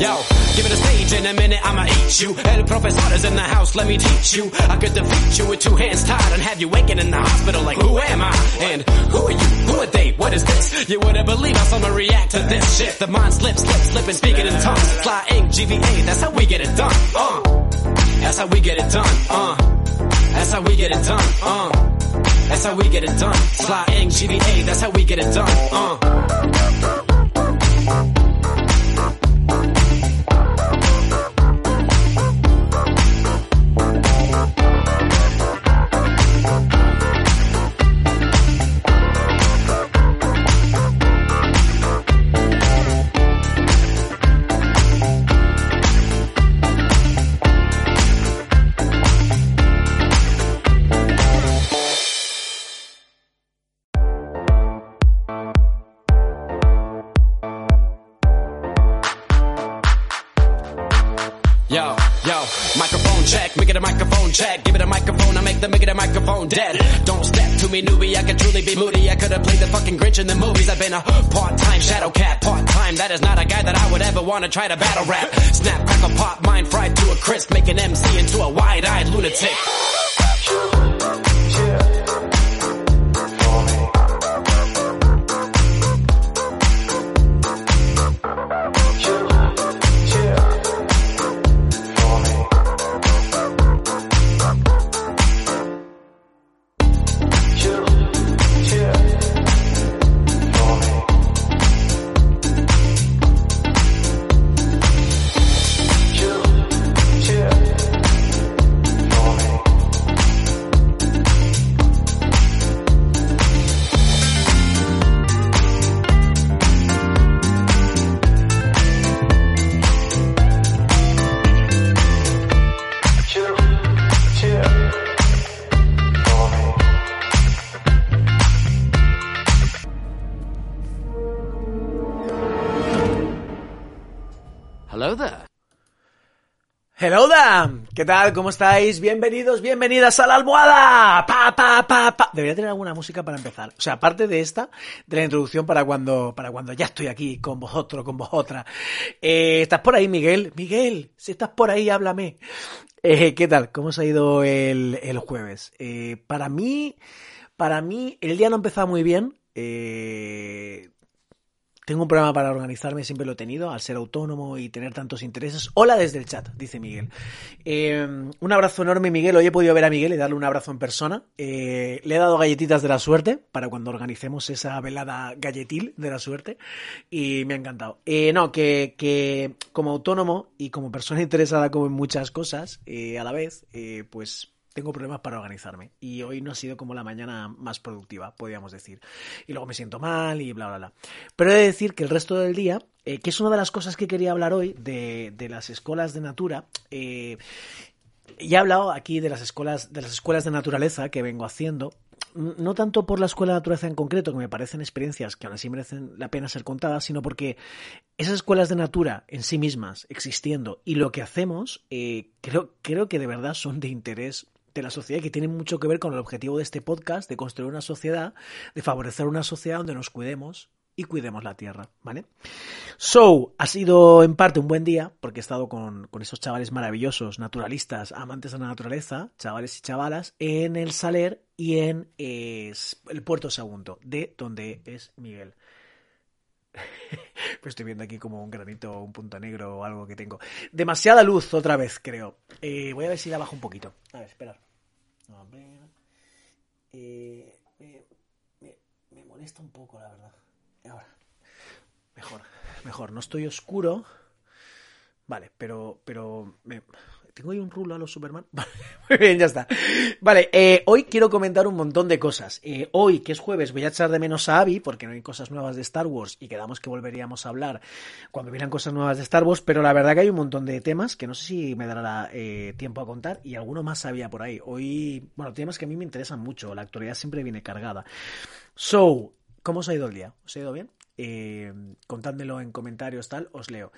Yo, give it a stage in a minute, I'ma eat you. El is in the house, let me teach you. I could defeat you with two hands tied and have you waking in the hospital like, who am I? And who are you? Who are they? What is this? You wouldn't believe how someone react to this shit. The mind slips, slips, slipping, speaking in tongues. Fly ink, GVA, that's how we get it done. Uh, that's how we get it done. Uh, that's how we get it done. Uh, that's how we get it done. Fly ink, GVA, that's how we get it done. Uh. In the movies. I've been a part-time shadow cat, part-time. That is not a guy that I would ever want to try to battle rap. Snap, crackle, pop, mind fried to a crisp, make an MC into a wide-eyed lunatic. Hello there. ¿Qué tal? ¿Cómo estáis? Bienvenidos, bienvenidas a la almohada. Pa, pa, pa, pa. Debería tener alguna música para empezar. O sea, aparte de esta, de la introducción para cuando, para cuando ya estoy aquí con vosotros, con vosotras. Eh, ¿Estás por ahí, Miguel? Miguel, si estás por ahí, háblame. Eh, ¿Qué tal? ¿Cómo se ha ido el, el jueves? Eh, para mí, para mí, el día no empezó muy bien. Eh, tengo un problema para organizarme, siempre lo he tenido, al ser autónomo y tener tantos intereses. Hola desde el chat, dice Miguel. Eh, un abrazo enorme, Miguel. Hoy he podido ver a Miguel y darle un abrazo en persona. Eh, le he dado galletitas de la suerte para cuando organicemos esa velada galletil de la suerte y me ha encantado. Eh, no, que, que, como autónomo y como persona interesada como en muchas cosas a la vez, pues tengo problemas para organizarme y hoy no ha sido como la mañana más productiva, podríamos decir. Y luego me siento mal y bla, bla, bla. Pero he de decir que el resto del día, eh, que es una de las cosas que quería hablar hoy de, de las escuelas de Natura, eh, ya he hablado aquí de las escuelas, de las escuelas de naturaleza que vengo haciendo, no tanto por la escuela de naturaleza en concreto, que me parecen experiencias que aún así merecen la pena ser contadas, sino porque esas escuelas de natura en sí mismas existiendo y lo que hacemos, eh, creo, creo que de verdad son de interés de la sociedad que tiene mucho que ver con el objetivo de este podcast, de construir una sociedad, de favorecer una sociedad donde nos cuidemos y cuidemos la tierra, ¿vale? So, ha sido en parte un buen día, porque he estado con, esos chavales maravillosos, naturalistas, amantes de la naturaleza, chavales y chavalas, en el Saler y en el Puerto Sagunto, de donde es Miguel. pues estoy viendo aquí como un granito, un punto negro o algo que tengo. Demasiada luz otra vez, creo. Eh, voy a ver si la bajo un poquito. A ver, esperar. Eh, me, molesta un poco, la verdad. Ahora. Mejor, mejor. No estoy oscuro. Vale, pero, pero tengo ahí un rulo a los Superman. Muy bien, ya está. Vale, eh, hoy quiero comentar un montón de cosas. Eh, hoy, que es jueves, voy a echar de menos a Abby porque no hay cosas nuevas de Star Wars y quedamos que volveríamos a hablar cuando hubieran cosas nuevas de Star Wars, pero la verdad que hay un montón de temas que no sé si me dará eh, tiempo a contar y alguno más había por ahí. Hoy, bueno, temas que a mí me interesan mucho. La actualidad siempre viene cargada. So, ¿cómo os ha ido el día? ¿Os ha ido bien? Eh, en comentarios, tal, os leo.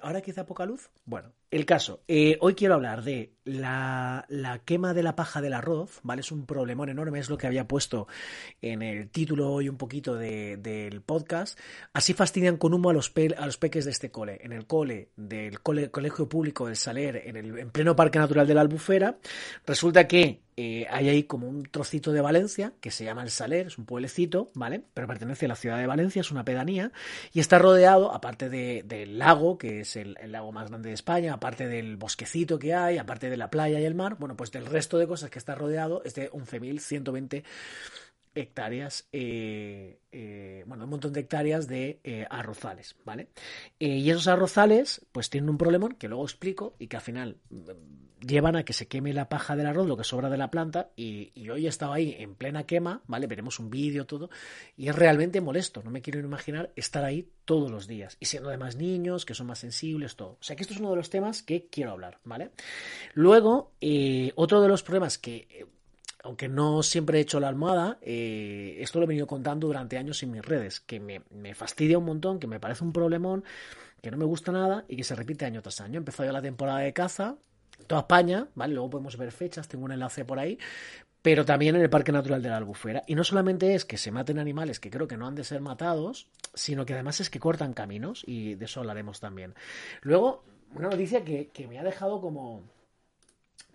Ahora quizá poca luz. Bueno, el caso. Eh, hoy quiero hablar de la, quema de la paja del arroz, ¿vale? Es un problemón enorme, es lo que había puesto en el título hoy un poquito del podcast. Así fastidian con humo a los, a los peques de este cole. En el cole del Colegio Público del Saler, en, el, en pleno Parque Natural de la Albufera, resulta que eh, hay ahí como un trocito de Valencia que se llama El Saler, es un pueblecito, ¿vale? Pero pertenece a la ciudad de Valencia, es una pedanía, y está rodeado, aparte del lago, que es el, lago más grande de España, aparte del bosquecito que hay, aparte la playa y el mar, bueno, pues del resto de cosas que está rodeado es de 11.120 hectáreas, eh, eh, bueno, un montón de hectáreas de arrozales, ¿vale? y esos arrozales, pues tienen un problemón que luego explico y que al final llevan a que se queme la paja del arroz, lo que sobra de la planta, y, hoy he estado ahí en plena quema, ¿vale? Veremos un vídeo, todo, y es realmente molesto, no me quiero imaginar estar ahí todos los días, y siendo además niños, que son más sensibles, todo. O sea que esto es uno de los temas que quiero hablar, ¿vale? Luego, eh, otro de los problemas que... Aunque no siempre he hecho la almohada, eh, esto lo he venido contando durante años en mis redes, que me, me fastidia un montón, que me parece un problemón, que no me gusta nada y que se repite año tras año. Empezó ya la temporada de caza, toda España, ¿vale? Luego podemos ver fechas, tengo un enlace por ahí, pero también en el Parque Natural de la Albufera. Y no solamente es que se maten animales que creo que no han de ser matados, sino que además es que cortan caminos, y de eso hablaremos también. Luego, una noticia que, que me ha dejado como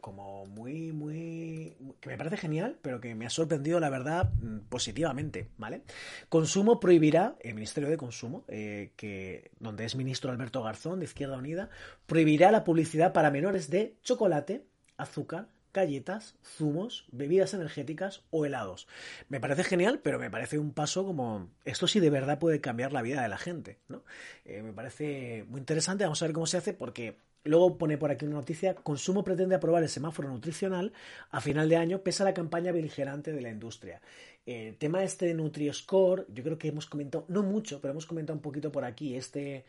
como muy, muy... que me parece genial, pero que me ha sorprendido, la verdad, mm, positivamente, ¿vale? Consumo prohibirá, el Ministerio de Consumo, eh, que donde es ministro Alberto Garzón, de Izquierda Unida, prohibirá la publicidad para menores de chocolate, azúcar, galletas, zumos, bebidas energéticas o helados. Me parece genial, pero me parece un paso como esto sí de verdad puede cambiar la vida de la gente, ¿no? Eh, me parece muy interesante, vamos a ver cómo se hace porque Luego pone por aquí una noticia, Consumo pretende aprobar el semáforo nutricional a final de año pese a la campaña beligerante de la industria. El tema este de NutriScore, yo creo que hemos comentado, no mucho, pero hemos comentado un poquito por aquí, este,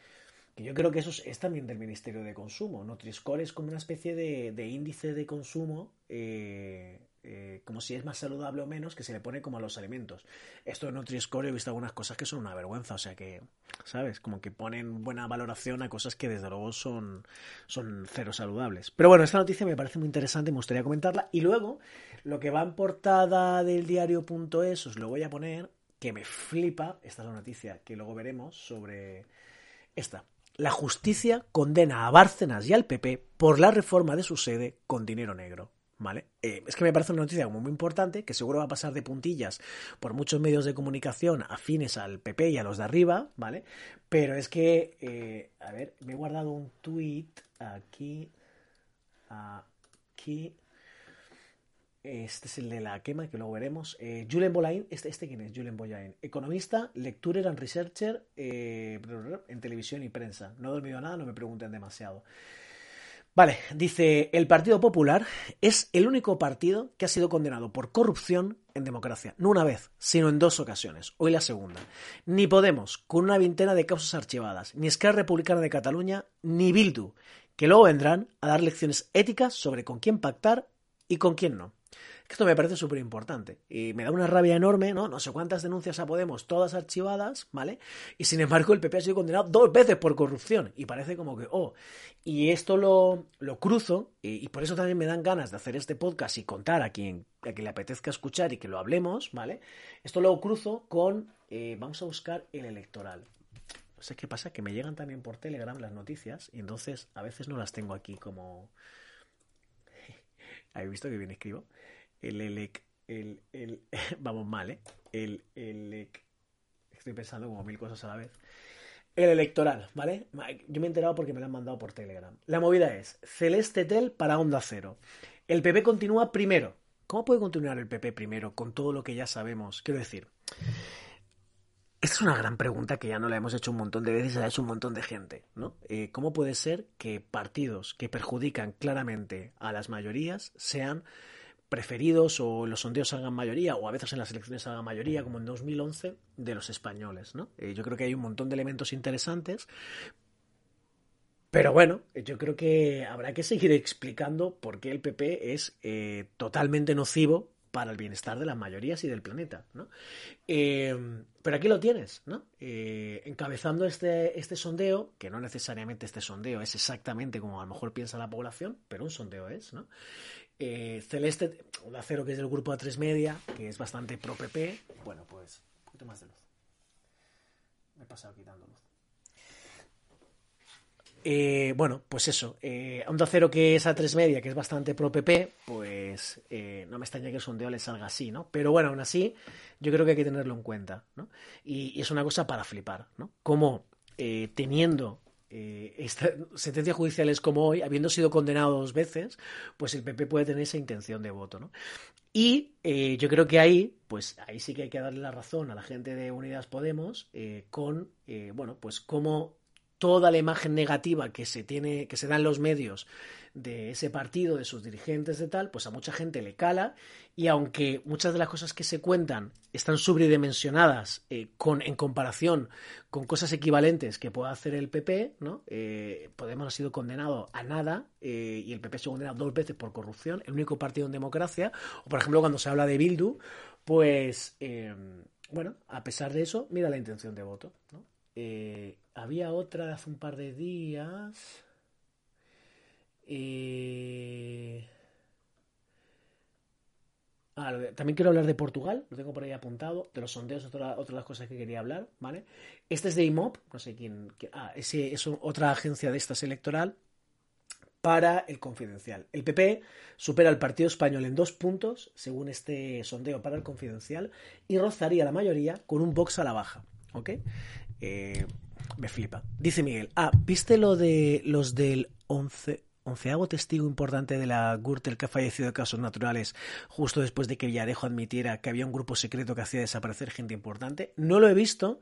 que yo creo que eso es, también del Ministerio de Consumo. NutriScore es como una especie de, de índice de consumo eh, eh, como si es más saludable o menos, que se le pone como a los alimentos. Esto en Nutri-Score he visto algunas cosas que son una vergüenza, o sea que, ¿sabes? Como que ponen buena valoración a cosas que desde luego son, son cero saludables. Pero bueno, esta noticia me parece muy interesante me gustaría comentarla. Y luego, lo que va en portada del diario.es, os lo voy a poner, que me flipa, esta es la noticia que luego veremos sobre esta. La justicia condena a Bárcenas y al PP por la reforma de su sede con dinero negro. ¿Vale? Eh, es que me parece una noticia muy, importante, que seguro va a pasar de puntillas por muchos medios de comunicación afines al PP y a los de arriba, ¿vale? Pero es que, eh, a ver, me he guardado un tweet aquí, aquí, este es el de la quema, que luego veremos. Eh, Julen Bolain, este, ¿este quién es? Julen Bolain. Economista, lecturer and researcher eh, en televisión y prensa. No he dormido nada, no me pregunten demasiado. Vale, dice, el Partido Popular es el único partido que ha sido condenado por corrupción en democracia. No una vez, sino en dos ocasiones. Hoy la segunda. Ni Podemos, con una veintena de causas archivadas, ni Esquerra Republicana de Cataluña, ni Bildu, que luego vendrán a dar lecciones éticas sobre con quién pactar y con quién no. Esto me parece súper importante y me da una rabia enorme, ¿no? No sé cuántas denuncias a Podemos, todas archivadas, ¿vale? Y sin embargo el PP ha sido condenado dos veces por corrupción y parece como que, oh, y esto lo, lo cruzo y, por eso también me dan ganas de hacer este podcast y contar a quien, a quien le apetezca escuchar y que lo hablemos, ¿vale? Esto lo cruzo con, eh, vamos a buscar el electoral. Sé qué pasa, que me llegan también por Telegram las noticias y entonces a veces no las tengo aquí como... ¿Habéis visto que bien escribo? El elec, el, el, vamos mal, ¿eh? El, estoy pensando como mil cosas a la vez. El electoral, ¿vale? Yo me he enterado porque me lo han mandado por Telegram. La movida es Celeste Tel para Onda Cero. El PP continúa primero. ¿Cómo puede continuar el PP primero con todo lo que ya sabemos? Quiero decir, esta es una gran pregunta que ya no la hemos hecho un montón de veces, la ha hecho un montón de gente, ¿no? Eh, ¿Cómo puede ser que partidos que perjudican claramente a las mayorías sean preferidos o los sondeos salgan mayoría o a veces en las elecciones salgan mayoría como en 2011 de los españoles, ¿no? Eh, yo creo que hay un montón de elementos interesantes, pero bueno, yo creo que habrá que seguir explicando por qué el PP es eh, totalmente nocivo para el bienestar de las mayorías y del planeta, ¿no? Eh, pero aquí lo tienes, ¿no? encabezando este, este sondeo, que no necesariamente este sondeo es exactamente como a lo mejor piensa la población, pero un sondeo es, ¿no? Eh, Celeste, un acero que es del grupo A3 Media, que es bastante pro PP. Bueno, pues un poquito más de luz. Me he pasado quitando luz. Eh, bueno, pues eso. Eh, a un acero que es A3 Media, que es bastante pro PP, pues eh, no me extraña que el sondeo le salga así, ¿no? Pero bueno, aún así, yo creo que hay que tenerlo en cuenta, ¿no? Y es una cosa para flipar, ¿no? Como teniendo eh, sentencias judiciales como hoy, habiendo sido condenado dos veces, pues el PP puede tener esa intención de voto, ¿no? Y eh, yo creo que ahí, pues ahí sí que hay que darle la razón a la gente de Unidas Podemos eh, con, bueno, pues cómo toda la imagen negativa que se tiene, que se da en los medios de ese partido, de sus dirigentes, de tal, pues a mucha gente le cala y aunque muchas de las cosas que se cuentan están sobredimensionadas eh, con, en comparación con cosas equivalentes que pueda hacer el PP, ¿no? Eh, Podemos ha sido condenado a nada eh, y el PP se ha condenado dos veces por corrupción, el único partido en democracia, o por ejemplo cuando se habla de Bildu, pues bueno, a pesar de eso, mira la intención de voto, ¿no? Había otra de hace un par de días. Eh, ah, también quiero hablar de Portugal, lo tengo por ahí apuntado, de los sondeos, otra, otra de las cosas que quería hablar, ¿vale? Este es de IMOP, no sé quién, ah, es otra agencia de estas electoral para el confidencial. El PP supera al Partido Español en dos puntos, según este sondeo para el confidencial, y rozaría la mayoría con un box a la baja, ¿ok? Eh, me flipa. Dice Miguel, ah, ¿viste lo de los del 11, onceavo testigo importante de la Gürtel que ha fallecido de casos naturales justo después de que Villarejo admitiera que había un grupo secreto que hacía desaparecer gente importante? No lo he visto,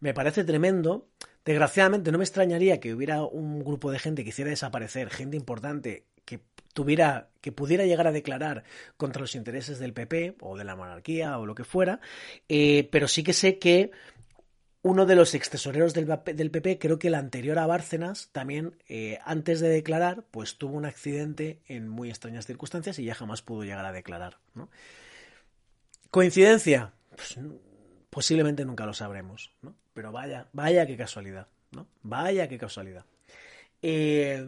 me parece tremendo. Desgraciadamente no me extrañaría que hubiera un grupo de gente que hiciera desaparecer gente importante que tuviera que pudiera llegar a declarar contra los intereses del PP o de la monarquía o lo que fuera, eh, pero sí que sé que uno de los ex tesoreros del, PP, creo que el anterior a Bárcenas, también eh, antes de declarar, pues tuvo un accidente en muy extrañas circunstancias y ya jamás pudo llegar a declarar. ¿Coincidencia? Pues, posiblemente nunca lo sabremos, ¿no? Pero vaya, vaya qué casualidad, ¿no? Vaya qué casualidad. Eh,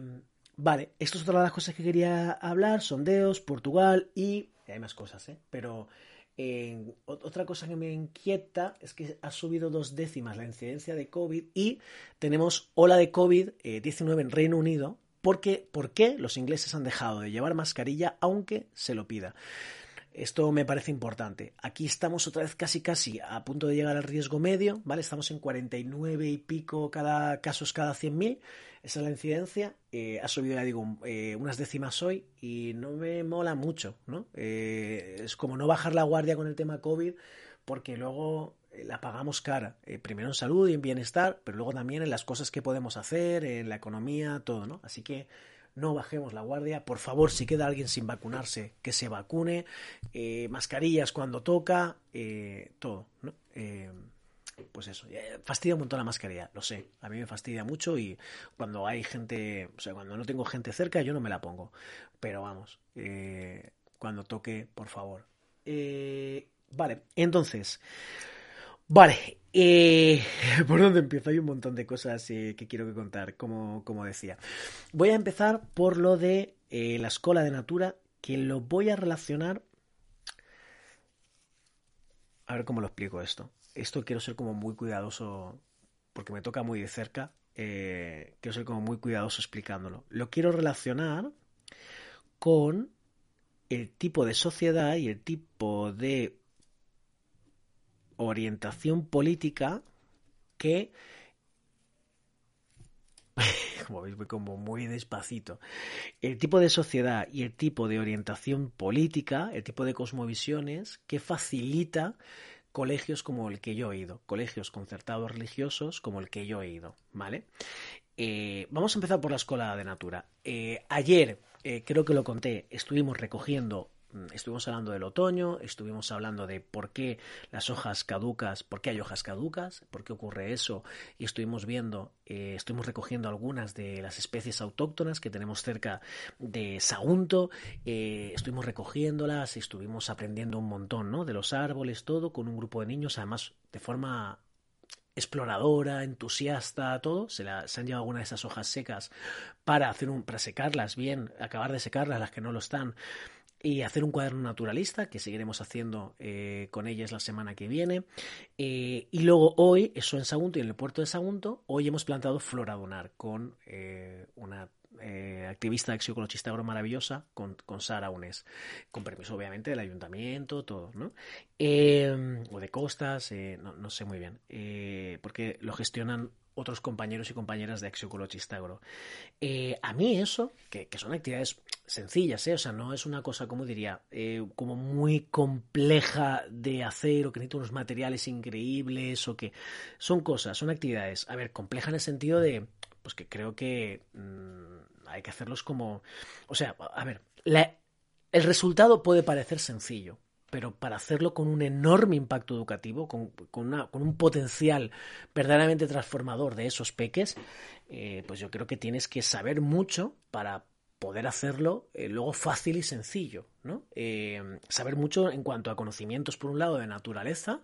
vale, esto es otra de las cosas que quería hablar, sondeos, Portugal y... hay más cosas, ¿eh? Pero otra cosa que me inquieta es que ha subido dos décimas la incidencia de COVID y tenemos ola de COVID-19 en Reino Unido ¿Por qué? ¿Por qué los ingleses han dejado de llevar mascarilla aunque se lo pida? Esto me parece importante. Aquí estamos otra vez casi casi a punto de llegar al riesgo medio, ¿vale? Estamos en 49 y pico cada casos cada 100.000. Esa es la incidencia. Eh, ha subido, ya digo, eh, unas décimas hoy y no me mola mucho, ¿no? Eh, es como no bajar la guardia con el tema COVID porque luego la pagamos cara. primero en salud y en bienestar, pero luego también en las cosas que podemos hacer, en la economía, todo, ¿no? Así que no bajemos la guardia. Por favor, si queda alguien sin vacunarse, que se vacune. Eh, mascarillas cuando toca, eh, todo, ¿no? Eh, pues eso, fastidia un montón la mascarilla, lo sé, a mí me fastidia mucho y cuando hay gente, o sea, cuando no tengo gente cerca yo no me la pongo, pero vamos, cuando toque, por favor. vale, entonces, Vale, eh, ¿por dónde empiezo? Hay un montón de cosas eh, que quiero que contar, como, como, decía. Voy a empezar por lo de eh, la escuela de Natura, que lo voy a relacionar... A ver cómo lo explico esto. Esto quiero ser como muy cuidadoso, porque me toca muy de cerca. quiero ser como muy cuidadoso explicándolo. Lo quiero relacionar con el tipo de sociedad y el tipo de orientación política que como veis voy como muy despacito. El tipo de sociedad y el tipo de orientación política el tipo de cosmovisiones que facilita colegios como el que yo he ido colegios concertados religiosos como el que yo he ido vale eh, vamos a empezar por la escuela de natura. Eh, ayer eh, creo que lo conté estuvimos recogiendo estuvimos hablando del otoño, estuvimos hablando de por qué las hojas caducas, por qué hay hojas caducas, por qué ocurre eso, y estuvimos viendo, eh, estuvimos recogiendo algunas de las especies autóctonas que tenemos cerca de Sagunto, eh, estuvimos recogiéndolas, estuvimos aprendiendo un montón, ¿no? De los árboles, todo, con un grupo de niños, además de forma exploradora, entusiasta, todo, se, se han llevado algunas de esas hojas secas para hacer un, para secarlas bien, acabar de secarlas, las que no lo están, y hacer un cuaderno naturalista que seguiremos haciendo eh, con ellas la semana que viene. Eh, y luego hoy eso en Sagunto y en el puerto de Sagunto hoy hemos plantado flora donar con eh, una activista axicologista agro maravillosa con, con Sara Unes con permiso obviamente del ayuntamiento todo ¿no? o de costas no, no, sé muy bien. Porque lo gestionan otros compañeros y compañeras de Axiologista Agro. Eh, a mí eso, que, son actividades sencillas, ¿eh? o sea, no es una cosa, como diría, eh, como muy compleja de hacer o que necesita unos materiales increíbles o que son cosas, son actividades, a ver, compleja en el sentido de, pues que creo que mm, hay que hacerlos como, o sea, a ver, el resultado puede parecer sencillo, pero para hacerlo con un enorme impacto educativo, con, con, un potencial verdaderamente transformador de esos peques, eh, pues yo creo que tienes que saber mucho para poder hacerlo eh, luego fácil y sencillo, ¿no? Eh, saber mucho en cuanto a conocimientos, por un lado, de naturaleza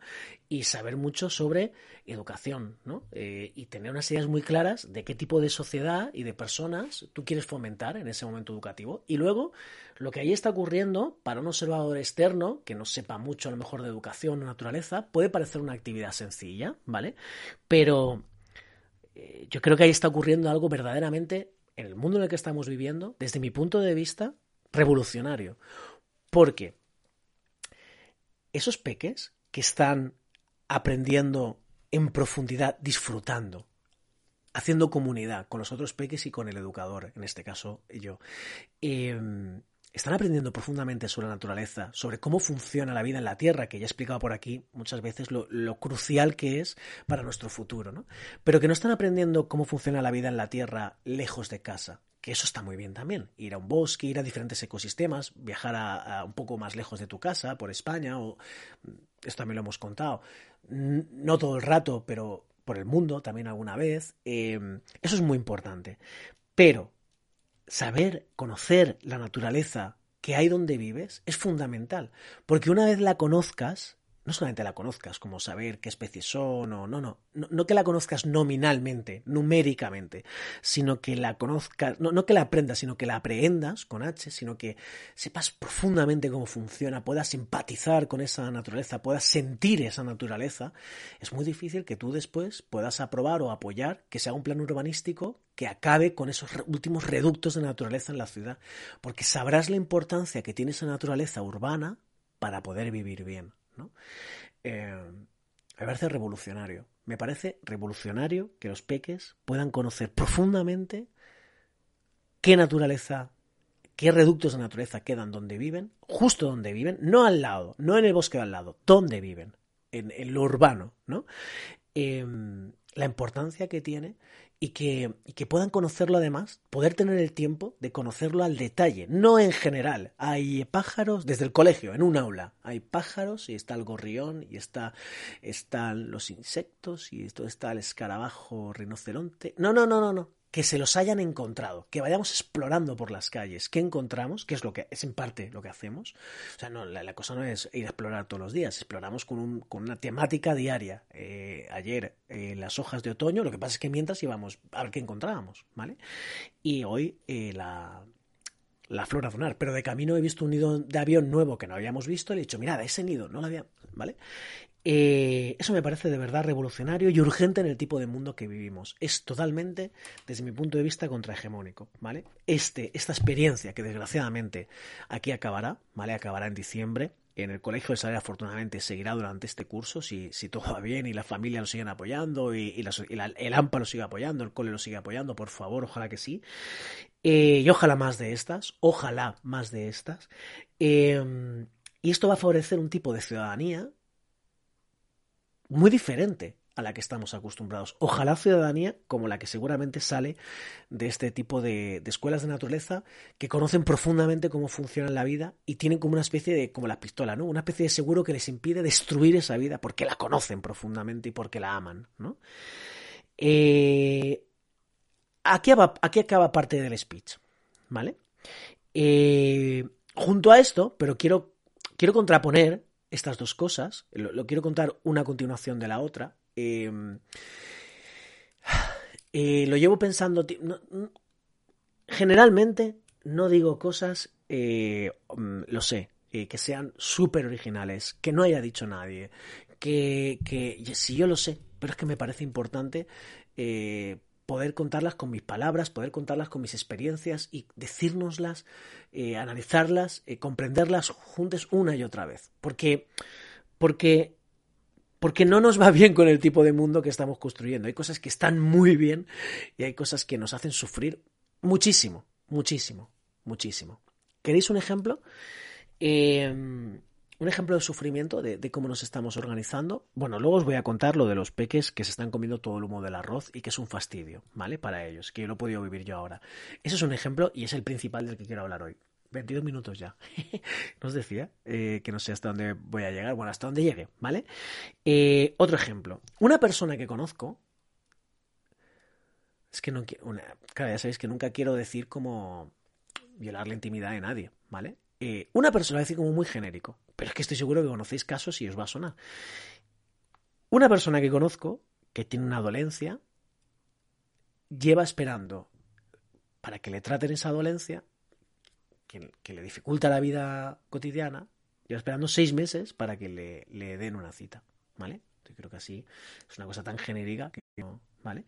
y saber mucho sobre educación, ¿no? Eh, y tener unas ideas muy claras de qué tipo de sociedad y de personas tú quieres fomentar en ese momento educativo. Y luego, lo que ahí está ocurriendo, para un observador externo, que no sepa mucho a lo mejor de educación o naturaleza, puede parecer una actividad sencilla, ¿vale? Pero yo creo que ahí está ocurriendo algo verdaderamente en el mundo en el que estamos viviendo, desde mi punto de vista, revolucionario. Porque esos peques que están aprendiendo en profundidad, disfrutando, haciendo comunidad con los otros peques y con el educador, en este caso yo, eh, están aprendiendo profundamente sobre la naturaleza, sobre cómo funciona la vida en la Tierra, que ya he explicado por aquí muchas veces lo, crucial que es para nuestro futuro, ¿no? Pero que no están aprendiendo cómo funciona la vida en la Tierra lejos de casa, que eso está muy bien también. Ir a un bosque, ir a diferentes ecosistemas, viajar a, un poco más lejos de tu casa, por España, o esto también lo hemos contado. No todo el rato, pero por el mundo también alguna vez. Eh, eso es muy importante. Pero saber, conocer la naturaleza que hay donde vives es fundamental, porque una vez la conozcas, no solamente la conozcas, como saber qué especies son o no, no, no, que la conozcas nominalmente, numéricamente, sino que la conozcas, no, no que la aprendas, sino que la aprehendas con H, sino que sepas profundamente cómo funciona, puedas empatizar con esa naturaleza, puedas sentir esa naturaleza, es muy difícil que tú después puedas aprobar o apoyar que sea un plan urbanístico que acabe con esos últimos reductos de naturaleza en la ciudad, porque sabrás la importancia que tiene esa naturaleza urbana para poder vivir bien. ¿no? Eh, me parece revolucionario. Me parece revolucionario que los peques puedan conocer profundamente qué naturaleza, qué reductos de naturaleza quedan donde viven, justo donde viven, no al lado, no en el bosque al lado, donde viven, en, lo urbano, ¿no? Eh, la importancia que tiene y que, que, puedan conocerlo además, poder tener el tiempo de conocerlo al detalle, no en general. Hay pájaros desde el colegio, en un aula, hay pájaros y está el gorrión y está, están los insectos y esto está el escarabajo rinoceronte. No, no, no, no, no que se los hayan encontrado, que vayamos explorando por las calles, qué encontramos, que es lo que es en parte lo que hacemos. O sea, no, la, cosa no es ir a explorar todos los días, exploramos con, un, con una temática diaria. Eh, ayer eh, las hojas de otoño, lo que pasa es que mientras íbamos a ver qué encontrábamos, ¿vale? Y hoy eh, la, la flora zonar, pero de camino he visto un nido de avión nuevo que no habíamos visto y he dicho, mirad, ese nido no lo había, ¿vale? Eh, eso me parece de verdad revolucionario y urgente en el tipo de mundo que vivimos. Es totalmente, desde mi punto de vista, contrahegemónico, ¿vale? Este, esta experiencia que desgraciadamente aquí acabará, ¿vale? Acabará en diciembre. En el Colegio de Saler, afortunadamente, seguirá durante este curso, si, si todo va bien y la familia lo siguen apoyando y, el AMPA lo sigue apoyando, el cole lo sigue apoyando, por favor, ojalá que sí. Eh, y ojalá más de estas, ojalá más de estas. Eh, y esto va a favorecer un tipo de ciudadanía muy diferente a la que estamos acostumbrados. Ojalá ciudadanía como la que seguramente sale de este tipo de, escuelas de naturaleza que conocen profundamente cómo funciona la vida y tienen como una especie de, como la pistola, ¿no? Una especie de seguro que les impide destruir esa vida porque la conocen profundamente y porque la aman, ¿no? Eh, aquí, aquí, acaba parte del speech, ¿vale? Eh, junto a esto, pero quiero, quiero contraponer estas dos cosas. Lo, quiero contar una continuación de la otra. Em, eh, lo llevo pensando. generalmente no digo cosas, eh, mm, lo sé, eh, que sean súper originales, que no haya dicho nadie, que, que si yo lo sé, pero es que me parece importante poder contarlas con mis palabras, poder contarlas con mis experiencias y decírnoslas, eh, analizarlas, eh, comprenderlas juntos una y otra vez. Porque, porque, porque no nos va bien con el tipo de mundo que estamos construyendo. Hay cosas que están muy bien y hay cosas que nos hacen sufrir muchísimo, muchísimo, muchísimo. ¿Queréis un ejemplo? Eh, un ejemplo de sufrimiento de, cómo nos estamos organizando. Bueno, luego os voy a contar lo de los peques que se están comiendo todo el humo del arroz y que es un fastidio, ¿vale? Para ellos, que yo lo he podido vivir yo ahora. Ese es un ejemplo y es el principal del que quiero hablar hoy. 22 minutos ya. no os decía eh, que no sé hasta dónde voy a llegar. Bueno, hasta dónde llegue, ¿vale? Eh, otro ejemplo. Una persona que conozco. Es que no quiero. Claro, ya sabéis que nunca quiero decir como violar la intimidad de nadie, ¿vale? Eh, una persona, decir como muy genérico, pero es que estoy seguro que conocéis casos y os va a sonar. Una persona que conozco que tiene una dolencia lleva esperando para que le traten esa dolencia, que, le dificulta la vida cotidiana, lleva esperando seis meses para que le, le den una cita, ¿vale? Yo creo que así es una cosa tan genérica que no, ¿vale?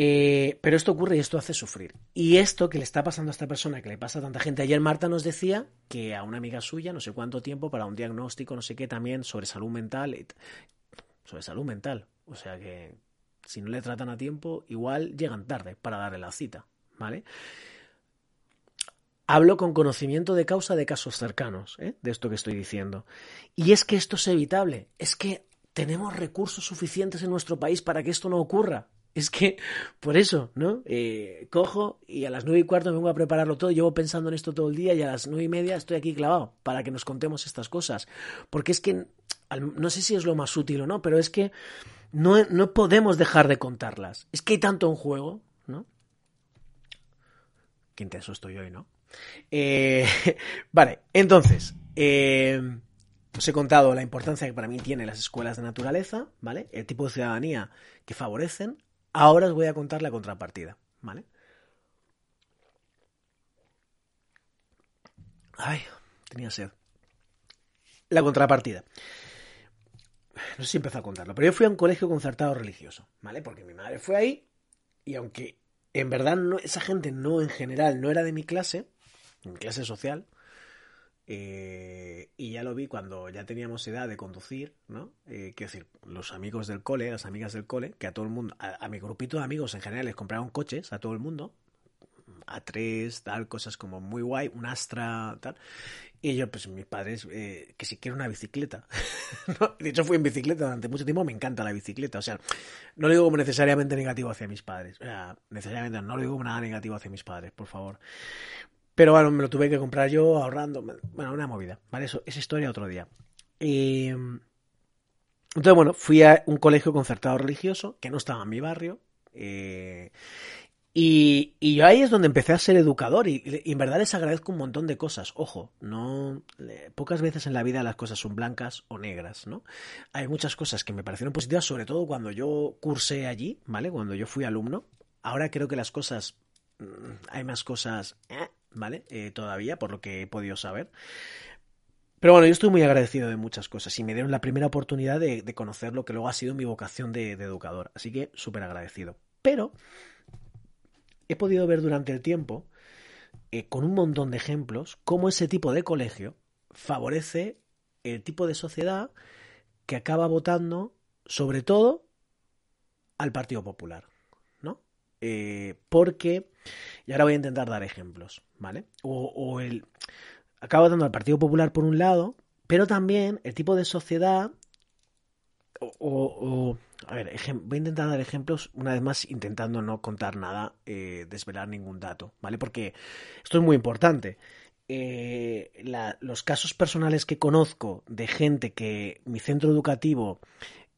Eh, pero esto ocurre y esto hace sufrir. Y esto que le está pasando a esta persona, que le pasa a tanta gente. Ayer Marta nos decía que a una amiga suya, no sé cuánto tiempo, para un diagnóstico, no sé qué, también sobre salud mental. Sobre salud mental. O sea que si no le tratan a tiempo, igual llegan tarde para darle la cita. ¿Vale? Hablo con conocimiento de causa de casos cercanos, ¿eh? de esto que estoy diciendo. Y es que esto es evitable. Es que tenemos recursos suficientes en nuestro país para que esto no ocurra. Es que, por eso, ¿no? Eh, cojo y a las nueve y cuarto me vengo a prepararlo todo, llevo pensando en esto todo el día y a las nueve y media estoy aquí clavado para que nos contemos estas cosas. Porque es que, no sé si es lo más útil o no, pero es que no, no podemos dejar de contarlas. Es que hay tanto en juego, ¿no? Qué intenso estoy hoy, ¿no? Eh, vale, entonces, eh, os he contado la importancia que para mí tienen las escuelas de naturaleza, ¿vale? El tipo de ciudadanía que favorecen. Ahora os voy a contar la contrapartida, ¿vale? Ay, tenía sed. La contrapartida. No sé si empezó a contarlo, pero yo fui a un colegio concertado religioso, ¿vale? Porque mi madre fue ahí y aunque en verdad no, esa gente no en general no era de mi clase, mi clase social, eh, y ya lo vi cuando ya teníamos edad de conducir, ¿no? Eh, quiero decir, los amigos del cole, las amigas del cole, que a todo el mundo, a, a mi grupito de amigos en general les compraron coches, a todo el mundo, a tres, tal, cosas como muy guay, un Astra, tal. Y yo, pues mis padres, eh, que si quiero una bicicleta. ¿no? De hecho, fui en bicicleta durante mucho tiempo, me encanta la bicicleta. O sea, no lo digo como necesariamente negativo hacia mis padres. O sea, necesariamente no lo digo como nada negativo hacia mis padres, por favor. Pero bueno, me lo tuve que comprar yo ahorrando. Bueno, una movida, ¿vale? Eso, esa historia otro día. Y... Entonces, bueno, fui a un colegio concertado religioso que no estaba en mi barrio. Eh, y, y, yo ahí es donde empecé a ser educador y, en verdad les agradezco un montón de cosas. Ojo, no pocas veces en la vida las cosas son blancas o negras, ¿no? Hay muchas cosas que me parecieron positivas, sobre todo cuando yo cursé allí, ¿vale? Cuando yo fui alumno. Ahora creo que las cosas hay más cosas, ¿eh? ¿Vale? Eh, todavía, por lo que he podido saber. Pero bueno, yo estoy muy agradecido de muchas cosas y me dieron la primera oportunidad de, conocer lo que luego ha sido mi vocación de, de educador. Así que súper agradecido. Pero he podido ver durante el tiempo, eh, con un montón de ejemplos, cómo ese tipo de colegio favorece el tipo de sociedad que acaba votando, sobre todo, al Partido Popular. Eh, porque, y ahora voy a intentar dar ejemplos, ¿vale? O, o el. Acaba dando al Partido Popular por un lado, pero también el tipo de sociedad o, o, a ver, voy a intentar dar ejemplos, una vez más intentando no contar nada, eh, desvelar ningún dato, ¿vale? Porque esto es muy importante. Eh, los casos personales que conozco de gente que mi centro educativo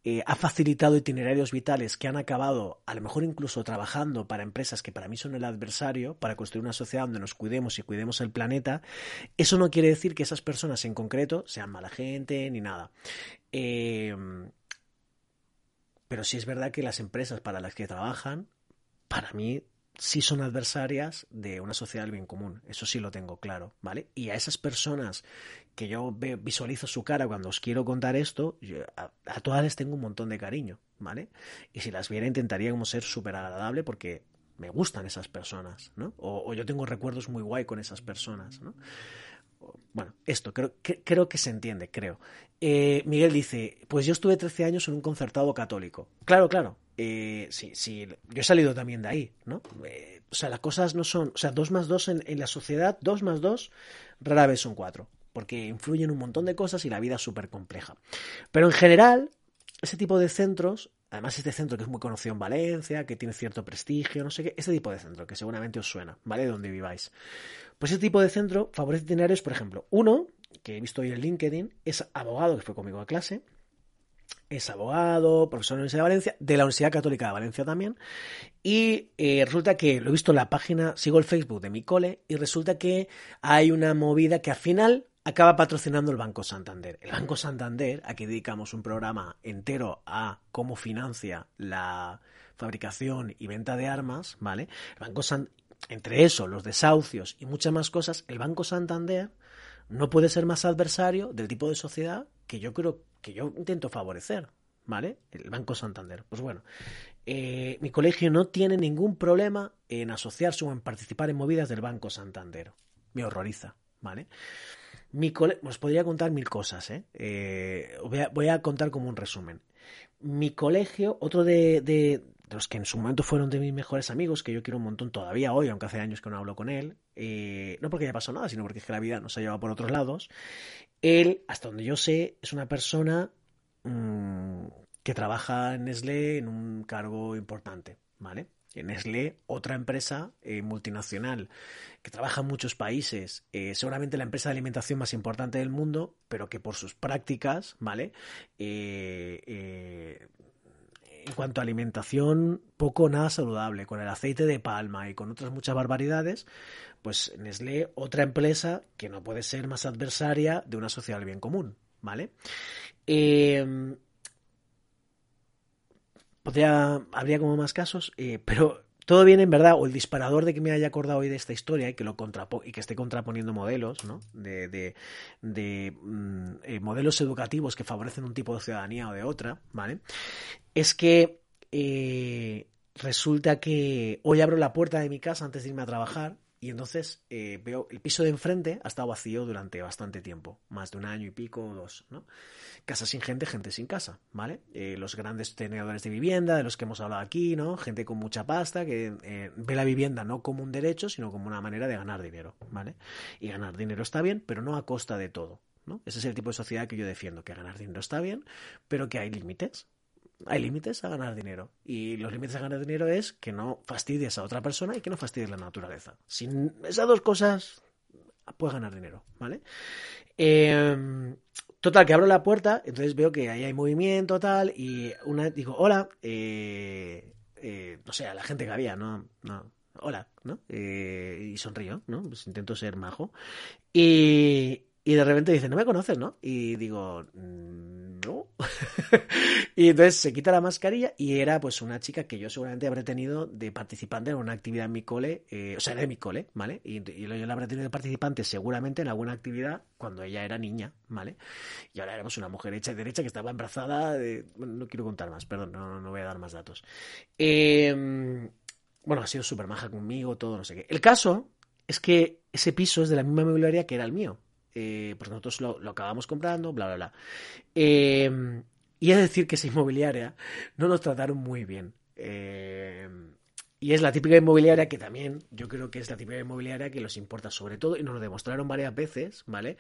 eh, ha facilitado itinerarios vitales que han acabado, a lo mejor incluso trabajando para empresas que para mí son el adversario, para construir una sociedad donde nos cuidemos y cuidemos el planeta, eso no quiere decir que esas personas en concreto sean mala gente ni nada. Eh, pero sí es verdad que las empresas para las que trabajan, para mí, sí son adversarias de una sociedad del bien común. Eso sí lo tengo claro, ¿vale? Y a esas personas que yo visualizo su cara cuando os quiero contar esto, a, todas les tengo un montón de cariño, ¿vale? Y si las viera intentaría como ser súper agradable porque me gustan esas personas, ¿no? O, o, yo tengo recuerdos muy guay con esas personas, ¿no? Bueno, esto creo que, creo que se entiende, creo. Eh, Miguel dice, pues yo estuve 13 años en un concertado católico. Claro, claro. Eh, sí, sí, yo he salido también de ahí, ¿no? Eh, o sea, las cosas no son, o sea, 2 más 2 en, la sociedad, 2 más 2 rara vez son 4, porque influyen un montón de cosas y la vida es súper compleja. Pero en general, ese tipo de centros, además este centro que es muy conocido en Valencia, que tiene cierto prestigio, no sé qué, ese tipo de centro que seguramente os suena, ¿vale? De donde viváis. Pues ese tipo de centro favorece itinerarios, por ejemplo, uno, que he visto hoy en LinkedIn, es abogado, que fue conmigo a clase, es abogado, profesor de la Universidad de Valencia, de la Universidad Católica de Valencia también, y eh, resulta que lo he visto en la página, sigo el Facebook de mi cole, y resulta que hay una movida que al final acaba patrocinando el Banco Santander. El Banco Santander, aquí dedicamos un programa entero a cómo financia la fabricación y venta de armas, ¿vale? El Banco entre eso, los desahucios y muchas más cosas, el Banco Santander no puede ser más adversario del tipo de sociedad que yo creo que yo intento favorecer, ¿vale? El Banco Santander. Pues bueno, eh, mi colegio no tiene ningún problema en asociarse o en participar en movidas del Banco Santander. Me horroriza, ¿vale? Mi cole... Os podría contar mil cosas, ¿eh? eh voy, a, contar como un resumen. Mi colegio, otro de, de, de los que en su momento fueron de mis mejores amigos, que yo quiero un montón todavía hoy, aunque hace años que no hablo con él, eh, no porque haya pasado nada, sino porque es que la vida nos ha llevado por otros lados, él, hasta donde yo sé, es una persona mmm, que trabaja en Nestlé en un cargo importante, ¿vale? En Nestlé, otra empresa eh, multinacional que trabaja en muchos países, eh, seguramente la empresa de alimentación más importante del mundo, pero que por sus prácticas, ¿vale? Eh, en cuanto a alimentación, poco nada saludable, con el aceite de palma y con otras muchas barbaridades, pues Nestlé, otra empresa que no puede ser más adversaria de una sociedad del bien común, ¿vale? Eh, podría, habría como más casos, eh, pero todo viene en verdad, o el disparador de que me haya acordado hoy de esta historia y que lo contrapo y que esté contraponiendo modelos, ¿no? De, de, de mm, eh, modelos educativos que favorecen un tipo de ciudadanía o de otra, ¿vale? Es que eh, resulta que hoy abro la puerta de mi casa antes de irme a trabajar y entonces eh, veo el piso de enfrente ha estado vacío durante bastante tiempo, más de un año y pico o dos, ¿no? Casa sin gente, gente sin casa, ¿vale? Eh, los grandes tenedores de vivienda, de los que hemos hablado aquí, ¿no? Gente con mucha pasta que eh, ve la vivienda no como un derecho, sino como una manera de ganar dinero, ¿vale? Y ganar dinero está bien, pero no a costa de todo, ¿no? Ese es el tipo de sociedad que yo defiendo, que ganar dinero está bien, pero que hay límites, hay límites a ganar dinero. Y los límites a ganar dinero es que no fastidies a otra persona y que no fastidies la naturaleza. Sin esas dos cosas, puedes ganar dinero, ¿vale? Eh, total, que abro la puerta, entonces veo que ahí hay movimiento, tal, y una digo, hola, eh, eh, no sé, a la gente que había, ¿no? hola, ¿no? y sonrío, ¿no? Pues intento ser majo. Y, y de repente dice, no me conoces, ¿no? Y digo, no. y entonces se quita la mascarilla y era pues una chica que yo seguramente habré tenido de participante en una actividad en mi cole, eh, o sea, de mi cole, ¿vale? Y, y, yo la habré tenido de participante seguramente en alguna actividad cuando ella era niña, ¿vale? Y ahora éramos una mujer hecha y derecha que estaba embarazada, no quiero contar más, perdón, no, no voy a dar más datos. Eh, bueno, ha sido súper maja conmigo, todo, no sé qué. El caso es que ese piso es de la misma mobiliaria que era el mío eh, nosotros lo, acabamos comprando, bla, bla, bla. Eh, y es decir que esa inmobiliaria no nos trataron muy bien. Eh, y es la típica inmobiliaria que también, yo creo que es la típica inmobiliaria que los importa sobre todo, y nos lo demostraron varias veces, ¿vale?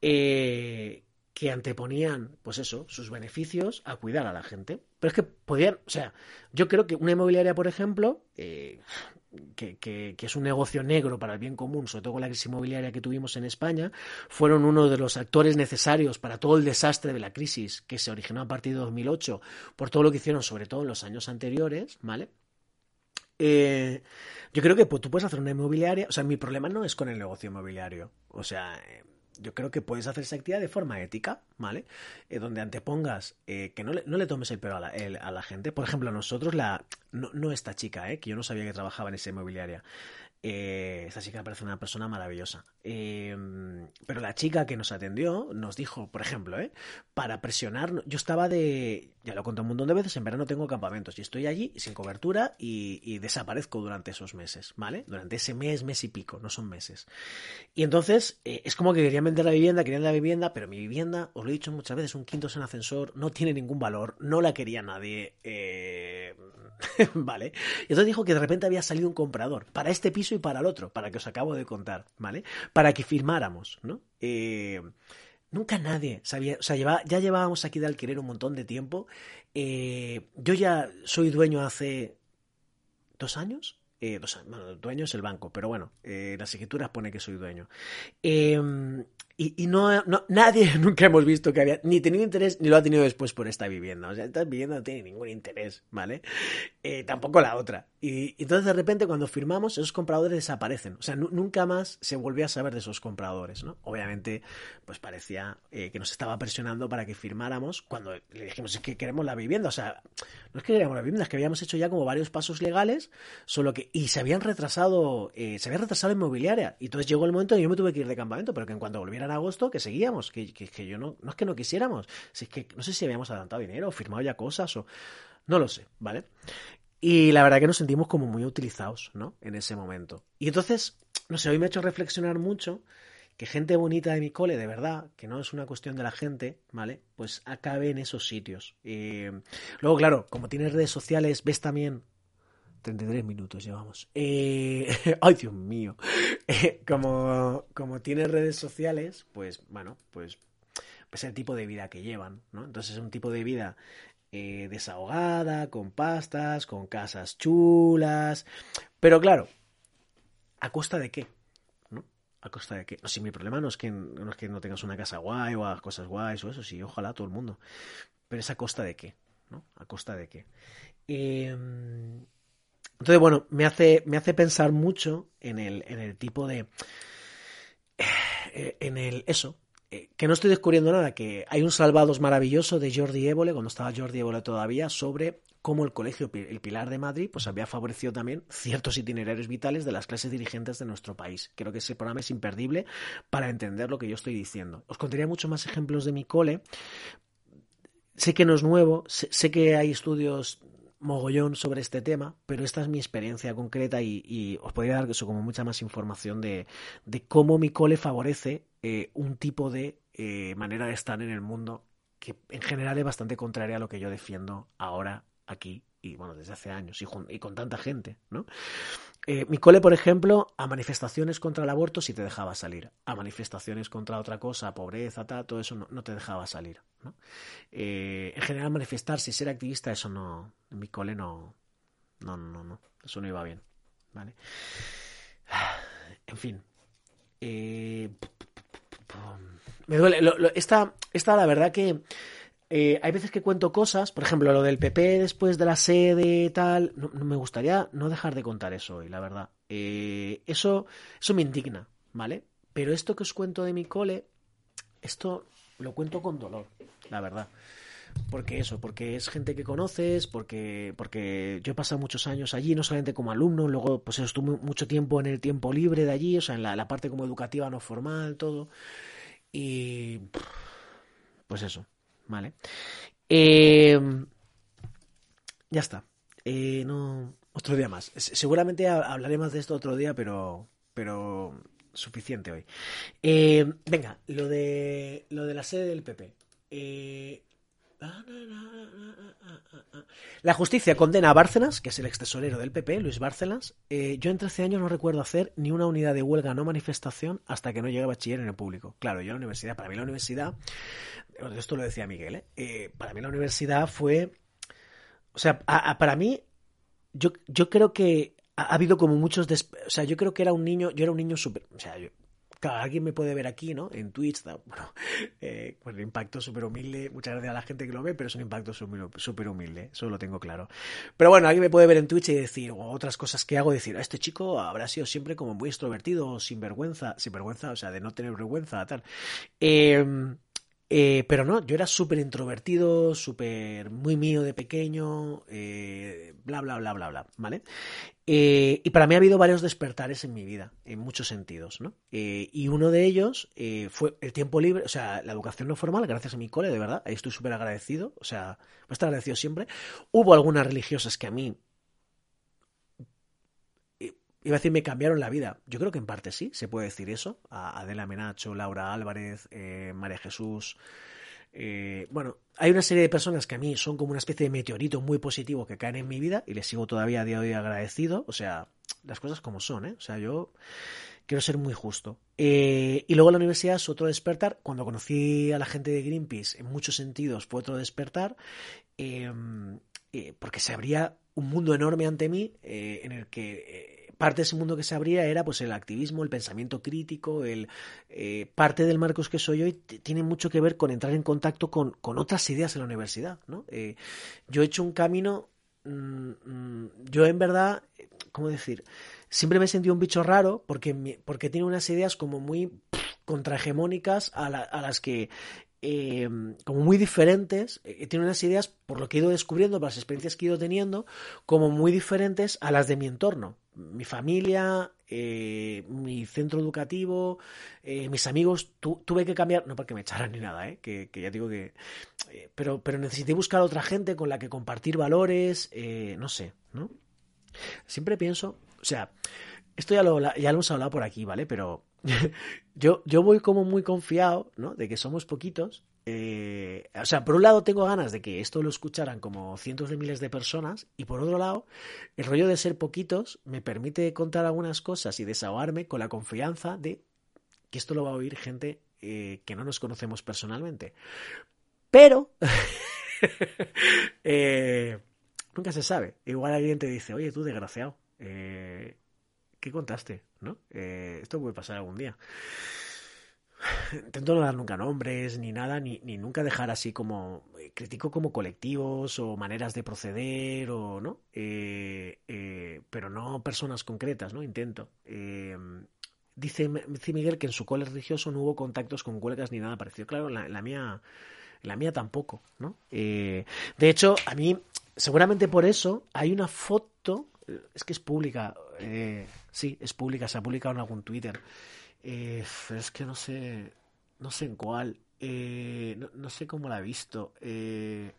Eh, que anteponían, pues eso, sus beneficios a cuidar a la gente. Pero es que podían, o sea, yo creo que una inmobiliaria, por ejemplo, eh, que, que, que, es un negocio negro para el bien común, sobre todo con la crisis inmobiliaria que tuvimos en España, fueron uno de los actores necesarios para todo el desastre de la crisis que se originó a partir de 2008, por todo lo que hicieron, sobre todo en los años anteriores, ¿vale? Eh, yo creo que pues, tú puedes hacer una inmobiliaria, o sea, mi problema no es con el negocio inmobiliario, o sea, yo creo que puedes hacer esa actividad de forma ética, ¿vale? Eh, donde antepongas eh, que no le, no le, tomes el pelo a la, gente. Por ejemplo, a nosotros, la no, no esta chica, ¿eh? que yo no sabía que trabajaba en esa inmobiliaria. Eh, esta chica parece una persona maravillosa. Eh, pero la chica que nos atendió nos dijo, por ejemplo, ¿eh? para presionar, yo estaba de, ya lo conté un montón de veces, en verano tengo campamentos y estoy allí sin cobertura y, y, desaparezco durante esos meses, ¿vale? Durante ese mes, mes y pico, no son meses. Y entonces eh, es como que querían vender la vivienda, querían la vivienda, pero mi vivienda, os lo he dicho muchas veces, un quinto en ascensor, no tiene ningún valor, no la quería nadie. Eh, ¿Vale? Y entonces dijo que de repente había salido un comprador para este piso y para el otro, para que os acabo de contar, ¿vale? Para que firmáramos, ¿no? Eh, nunca nadie sabía, o sea, lleva, ya llevábamos aquí de alquiler un montón de tiempo. Eh, yo ya soy dueño hace dos años. Eh, dos, bueno, dueño es el banco, pero bueno, eh, las escrituras pone que soy dueño. Y, y no, no, nadie nunca hemos visto que había ni tenido interés ni lo ha tenido después por esta vivienda. O sea, esta vivienda no tiene ningún interés, ¿vale? Eh, tampoco la otra. Y, y, entonces de repente cuando firmamos, esos compradores desaparecen. O sea, nunca más se volvió a saber de esos compradores, ¿no? Obviamente, pues parecía eh, que nos estaba presionando para que firmáramos cuando le dijimos es que queremos la vivienda. O sea, no es que queríamos la vivienda, es que habíamos hecho ya como varios pasos legales, solo que. Y se habían retrasado, eh, se había retrasado la inmobiliaria. Y entonces llegó el momento en que yo me tuve que ir de campamento, pero que en cuanto volviera en agosto que seguíamos, que, que, que, yo no, no es que no quisiéramos, si es que no sé si habíamos adelantado dinero o firmado ya cosas o no lo sé, ¿vale? Y la verdad que nos sentimos como muy utilizados, ¿no? En ese momento. Y entonces, no sé, hoy me ha hecho reflexionar mucho que gente bonita de mi cole, de verdad, que no es una cuestión de la gente, ¿vale? Pues acabe en esos sitios. Y luego, claro, como tienes redes sociales, ves también 33 minutos llevamos. Eh, ay, Dios mío. Eh, como, como tiene redes sociales, pues bueno, pues es el tipo de vida que llevan, ¿no? Entonces es un tipo de vida eh, desahogada, con pastas, con casas chulas. Pero claro, ¿a costa de qué? ¿No? ¿A costa de qué? No, si mi problema no es, que, no es que no tengas una casa guay o hagas cosas guays o eso, sí, ojalá todo el mundo. Pero es a costa de qué, ¿no? ¿A costa de qué? Eh, entonces, bueno, me hace, me hace pensar mucho en el, en el tipo de. En el. Eso. eh, que no estoy descubriendo nada, que hay un Salvados maravilloso de Jordi Évole, cuando estaba Jordi Évole todavía, sobre cómo el colegio El Pilar de Madrid pues había favorecido también ciertos itinerarios vitales de las clases dirigentes de nuestro país. Creo que ese programa es imperdible para entender lo que yo estoy diciendo. Os contaría muchos más ejemplos de mi cole. Sé que no es nuevo, sé, que hay estudios mogollón sobre este tema, pero esta es mi experiencia concreta y, os podría dar eso como mucha más información de, cómo mi cole favorece eh, un tipo de eh, manera de estar en el mundo que en general es bastante contraria a lo que yo defiendo ahora aquí y bueno, desde hace años y, con tanta gente, ¿no? Eh, mi cole, por ejemplo, a manifestaciones contra el aborto sí te dejaba salir. A manifestaciones contra otra cosa, pobreza, todo eso no, te dejaba salir. Eh, en general, manifestarse y ser activista, eso no. Mi cole no. No, no, no. Eso no iba bien. ¿Vale? En fin. Eh, me duele. esta, esta, la verdad que eh, hay veces que cuento cosas, por ejemplo, lo del PP después de la sede tal, no, me gustaría no dejar de contar eso hoy, la verdad. Eh, eso, eso me indigna, ¿vale? Pero esto que os cuento de mi cole, esto lo cuento con dolor, la verdad. Porque eso, porque es gente que conoces, porque, porque yo he pasado muchos años allí, no solamente como alumno, luego pues estuve mucho tiempo en el tiempo libre de allí, o sea, en la, la parte como educativa no formal, todo. Y pues eso, ¿vale? Eh, ya está. Eh, no, otro día más. Seguramente hablaré más de esto otro día, pero, pero suficiente hoy. Eh, venga, lo de, lo de la sede del PP. La justicia condena a Bárcenas, que es el ex tesorero del PP, Luis Bárcenas. yo en 13 años no recuerdo hacer ni una unidad de huelga no manifestación hasta que no llegue a bachiller en el público. Claro, yo la universidad, para mí la universidad esto lo decía Miguel, ¿eh? Eh, para mí la universidad fue, o sea, para mí, yo, yo creo que ha, habido como muchos, o sea, yo creo que era un niño, yo era un niño súper, o sea, yo, Claro, alguien me puede ver aquí, ¿no? En Twitch, bueno, eh, el impacto súper humilde. Muchas gracias a la gente que lo ve, pero es un impacto súper humilde, eso lo tengo claro. Pero bueno, alguien me puede ver en Twitch y decir, o otras cosas que hago, decir, este chico habrá sido siempre como muy extrovertido, sin vergüenza, sin vergüenza, o sea, de no tener vergüenza, tal. Eh, eh, pero no, yo era súper introvertido, súper muy mío de pequeño, eh, bla, bla, bla, bla, bla, ¿vale? Eh, y para mí ha habido varios despertares en mi vida, en muchos sentidos, ¿no? y uno de ellos fue el tiempo libre, o sea, la educación no formal, gracias a mi cole, de verdad, ahí estoy súper agradecido, o sea, voy a agradecido siempre. Hubo algunas religiosas que a mí Iba a decir, me cambiaron la vida. Yo creo que en parte sí, se puede decir eso. A Adela Menacho, Laura Álvarez, eh, María Jesús. Eh, bueno, hay una serie de personas que a mí son como una especie de meteorito muy positivo que caen en mi vida y les sigo todavía a día de hoy agradecido. O sea, las cosas como son, ¿eh? O sea, yo quiero ser muy justo. Eh, y luego la universidad es otro despertar. Cuando conocí a la gente de Greenpeace, en muchos sentidos fue otro despertar, porque se abría un mundo enorme ante mí en el que parte de ese mundo que se abría era pues el activismo, el pensamiento crítico, el eh, parte del Marcos que soy hoy tiene mucho que ver con entrar en contacto con, con otras ideas en la universidad. ¿no? Eh, yo he hecho un camino, mm, mm, yo en verdad, ¿cómo decir? Siempre me he sentido un bicho raro porque, porque tiene unas ideas como muy contrahegemónicas a, a las que eh, como muy diferentes, tiene unas ideas, por lo que he ido descubriendo, por las experiencias que he ido teniendo, como muy diferentes a las de mi entorno. Mi familia, eh, mi centro educativo, mis amigos, tuve que cambiar, no porque me echaran ni nada, que, ya digo que... pero, pero necesité buscar otra gente con la que compartir valores, no sé, ¿no? Siempre pienso, o sea, esto ya lo, ya lo hemos hablado por aquí, ¿vale? Pero yo, yo voy como muy confiado, ¿no? De que somos poquitos. Eh, o sea, por un lado tengo ganas de que esto lo escucharan como cientos de miles de personas y por otro lado, el rollo de ser poquitos me permite contar algunas cosas y desahogarme con la confianza de que esto lo va a oír gente eh, que no nos conocemos personalmente. Pero... Eh, nunca se sabe. Igual alguien te dice, oye, tú desgraciado. Eh, ¿qué contaste? ¿No? Esto puede pasar algún día. Intento no dar nunca nombres ni nada, ni, nunca dejar así como eh, critico como colectivos o maneras de proceder o no, eh, pero no personas concretas, ¿no? Intento. dice, dice Miguel que en su cole religioso no hubo contactos con cuelgas ni nada parecido. Claro, la, la mía, la mía tampoco, ¿no? Eh, de hecho, a mí, seguramente por eso, hay una foto, es que es pública, eh, sí, es pública, se ha publicado en algún Twitter. Eh, es que no sé, no sé en cuál, eh, no, no, sé cómo la he visto. Eh,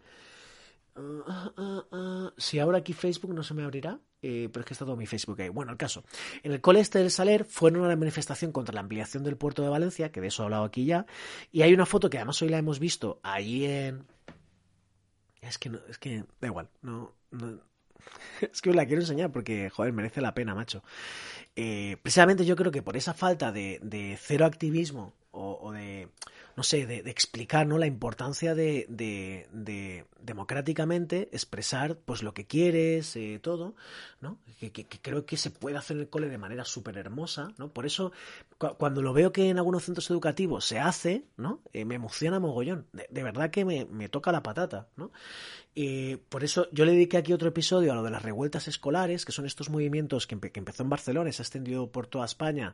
si ahora aquí Facebook no se me abrirá, eh, pero es que está todo mi Facebook ahí. Bueno, el caso. En el Cole Este del Saler fueron a una manifestación contra la ampliación del puerto de Valencia, que de eso he hablado aquí ya, y hay una foto que además hoy la hemos visto ahí en... Es que, no, es que da igual, no... Es que os la quiero enseñar porque, joder, merece la pena, macho. Eh, precisamente yo creo que por esa falta de, cero activismo o de no sé, de, de, explicar ¿no? la importancia de, de, de, democráticamente expresar pues lo que quieres, eh, todo, ¿no? Que, que, que, creo que se puede hacer en el cole de manera súper hermosa, ¿no? Por eso, cu cuando lo veo que en algunos centros educativos se hace, ¿no? Eh, me emociona mogollón. De, verdad que me, me, toca la patata, ¿no? Eh, por eso yo le dediqué aquí otro episodio a lo de las revueltas escolares, que son estos movimientos que, empe que empezó en Barcelona y se ha extendido por toda España,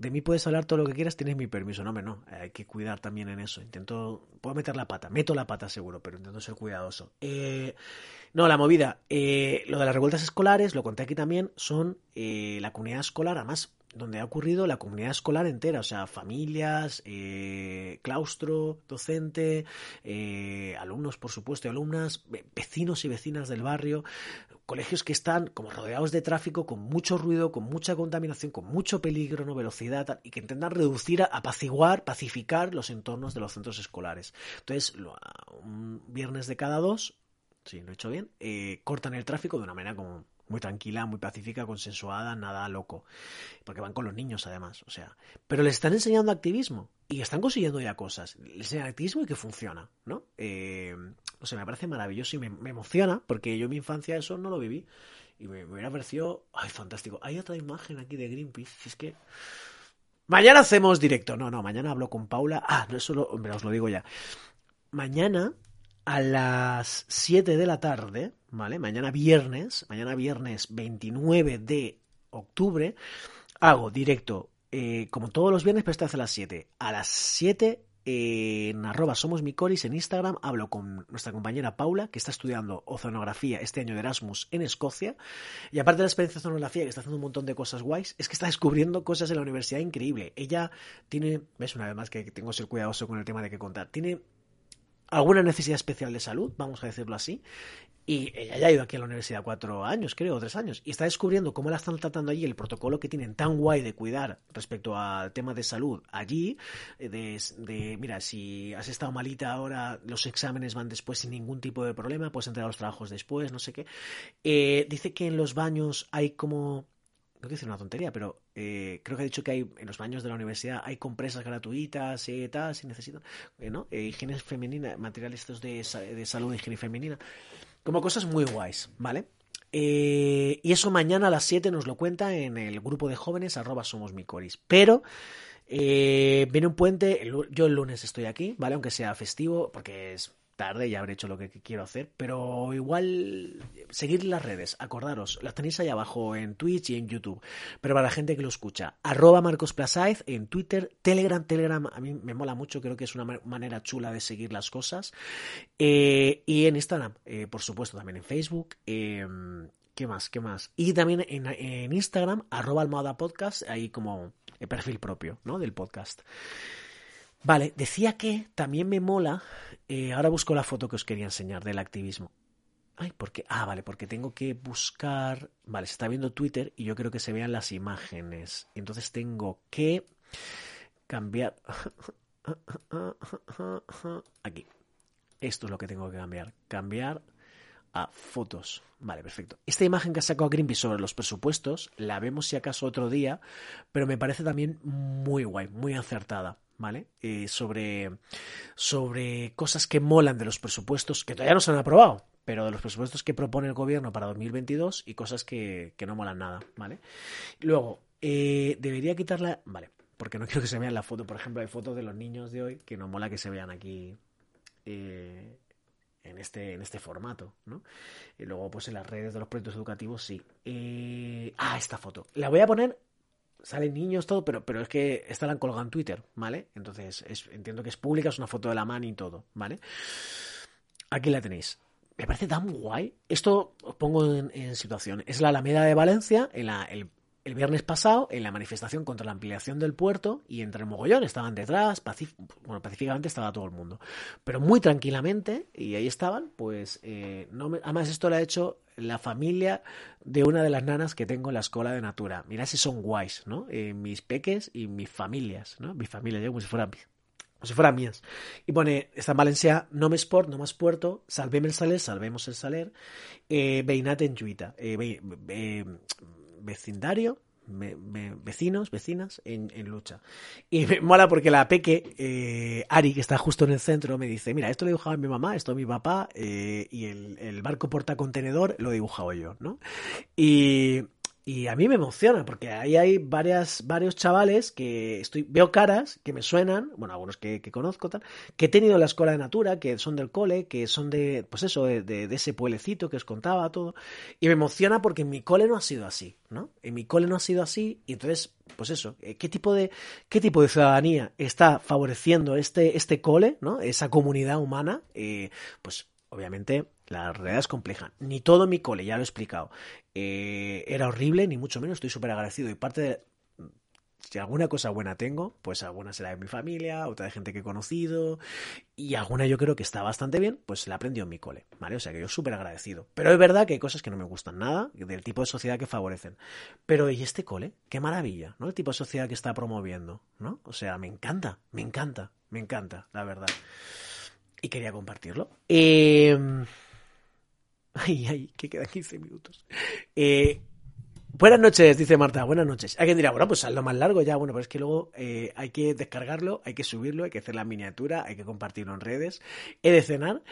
de mí puedes hablar todo lo que quieras, tienes mi permiso. No, me no, hay que cuidar también en eso. Intento, puedo meter la pata, meto la pata seguro, pero intento ser cuidadoso. Eh, no, la movida, eh, lo de las revueltas escolares, lo conté aquí también, son eh, la comunidad escolar, además donde ha ocurrido la comunidad escolar entera, o sea, familias, eh, claustro, docente, eh, alumnos, por supuesto, y alumnas, vecinos y vecinas del barrio, colegios que están como rodeados de tráfico, con mucho ruido, con mucha contaminación, con mucho peligro, no velocidad, y que intentan reducir, apaciguar, pacificar los entornos de los centros escolares. Entonces, un viernes de cada dos, si lo he hecho bien, eh, cortan el tráfico de una manera como muy tranquila, muy pacífica, consensuada, nada loco. Porque van con los niños, además. O sea, pero les están enseñando activismo y están consiguiendo ya cosas. Les enseñan activismo y que funciona, ¿no? Eh, no sé, me parece maravilloso y me, emociona porque yo en mi infancia eso no lo viví. Y me, me hubiera parecido, ay, fantástico. Hay otra imagen aquí de Greenpeace. Es que. Mañana hacemos directo. No, no, mañana hablo con Paula. Ah, no, eso lo, hombre, os lo digo ya. Mañana a las 7 de la tarde, ¿vale? Mañana viernes, mañana viernes 29 de octubre, hago directo, eh, como todos los viernes, pero esta vez a las 7. A las 7 eh, en arroba somos micoris en Instagram hablo con nuestra compañera Paula que está estudiando oceanografía este año de Erasmus en Escocia y aparte de la experiencia de oceanografía que está haciendo un montón de cosas guays es que está descubriendo cosas en la universidad increíble ella tiene, ves una vez más que tengo que ser cuidadoso con el tema de qué contar tiene alguna necesidad especial de salud, vamos a decirlo así, y ella ya ha ido aquí a la universidad cuatro años, creo, o tres años, y está descubriendo cómo la están tratando allí, el protocolo que tienen tan guay de cuidar respecto al tema de salud allí, de, de mira, si has estado malita ahora, los exámenes van después sin ningún tipo de problema, puedes entregar los trabajos después, no sé qué. Eh, dice que en los baños hay como no quiero decir una tontería, pero eh, creo que ha dicho que hay en los baños de la universidad hay compresas gratuitas y eh, tal, si necesitan, eh, ¿no? Eh, higiene femenina, materiales estos de, de salud, higiene femenina, como cosas muy guays, ¿vale? Y eso mañana a las 7 nos lo cuenta en el grupo de jóvenes arroba somos micoris. Pero viene un puente, yo el lunes estoy aquí, ¿vale? Aunque sea festivo, porque es tarde, ya habré hecho lo que quiero hacer, pero igual seguir las redes, acordaros, las tenéis ahí abajo en Twitch y en YouTube, pero para la gente que lo escucha, arroba Marcos Plasaiz en Twitter, Telegram, Telegram, a mí me mola mucho, creo que es una manera chula de seguir las cosas, eh, y en Instagram, eh, por supuesto, también en Facebook, eh, ¿qué más? ¿Qué más? Y también en, en Instagram, arroba Almohada Podcast, ahí como el perfil propio, ¿no? Del podcast. Vale, decía que también me mola. Eh, ahora busco la foto que os quería enseñar del activismo. Ay, ¿por qué? Ah, vale, porque tengo que buscar. Vale, se está viendo Twitter y yo creo que se vean las imágenes. Entonces tengo que cambiar. Aquí. Esto es lo que tengo que cambiar. Cambiar a fotos. Vale, perfecto. Esta imagen que ha sacado Greenpeace sobre los presupuestos la vemos si acaso otro día, pero me parece también muy guay, muy acertada. ¿Vale? Eh, sobre, sobre cosas que molan de los presupuestos, que todavía no se han aprobado, pero de los presupuestos que propone el gobierno para 2022 y cosas que, que no molan nada, ¿vale? Luego, eh, debería quitarla, vale, porque no quiero que se vean la foto, por ejemplo, hay fotos de los niños de hoy que no mola que se vean aquí eh, en, este, en este formato, ¿no? Y luego, pues en las redes de los proyectos educativos, sí. Eh, ah, esta foto. La voy a poner salen niños, todo, pero, pero es que esta la en Twitter, ¿vale? Entonces, es, entiendo que es pública, es una foto de la mano y todo, ¿vale? Aquí la tenéis. Me parece tan guay. Esto os pongo en, en situación. Es la Alameda de Valencia, en la, el el viernes pasado en la manifestación contra la ampliación del puerto y entre el mogollón estaban detrás, bueno, pacíficamente estaba todo el mundo, pero muy tranquilamente y ahí estaban, pues eh, no además esto lo ha hecho la familia de una de las nanas que tengo en la escuela de Natura. Mira si son guays, ¿no? Eh, mis peques y mis familias, ¿no? Mi familia, yo como si fueran si fueran mías. Y pone, está en Valencia, no me sport, no más puerto, salvemos el saler, salvemos el saler, eh, Beinat en Juita, eh, vecindario, vecinos, vecinas en, lucha. Y me mola porque la peque, eh, Ari, que está justo en el centro, me dice, mira, esto lo he dibujado mi mamá, esto mi papá, eh, y el, el barco portacontenedor lo he dibujado yo, ¿no? Y, y a mí me emociona porque ahí hay varias, varios chavales que estoy, veo caras que me suenan, bueno, algunos que, conozco, tal, que he tenido en la escuela de Natura, que son del cole, que son de, pues eso, de, ese pueblecito que os contaba todo. Y me emociona porque en mi cole no ha sido así, ¿no? En mi cole no ha sido así y entonces, pues eso, eh, ¿qué tipo de, qué tipo de ciudadanía está favoreciendo este, este cole, ¿no? Esa comunidad humana, eh, pues obviamente la realidad es compleja. Ni todo mi cole, ya lo he explicado, eh, era horrible, ni mucho menos. Estoy súper agradecido. Y parte de. Si alguna cosa buena tengo, pues alguna será de mi familia, otra de gente que he conocido, y alguna yo creo que está bastante bien, pues la aprendió en mi cole, ¿vale? O sea que yo súper agradecido. Pero es verdad que hay cosas que no me gustan nada, del tipo de sociedad que favorecen. Pero ¿y este cole? Qué maravilla, ¿no? El tipo de sociedad que está promoviendo, ¿no? O sea, me encanta, me encanta, me encanta, la verdad. Y quería compartirlo. Eh Ay, ay, que quedan 15 minutos. Eh, buenas noches, dice Marta, buenas noches. Alguien dirá, bueno, pues lo más largo ya, bueno, pero es que luego eh, hay que descargarlo, hay que subirlo, hay que hacer la miniatura, hay que compartirlo en redes. He de cenar,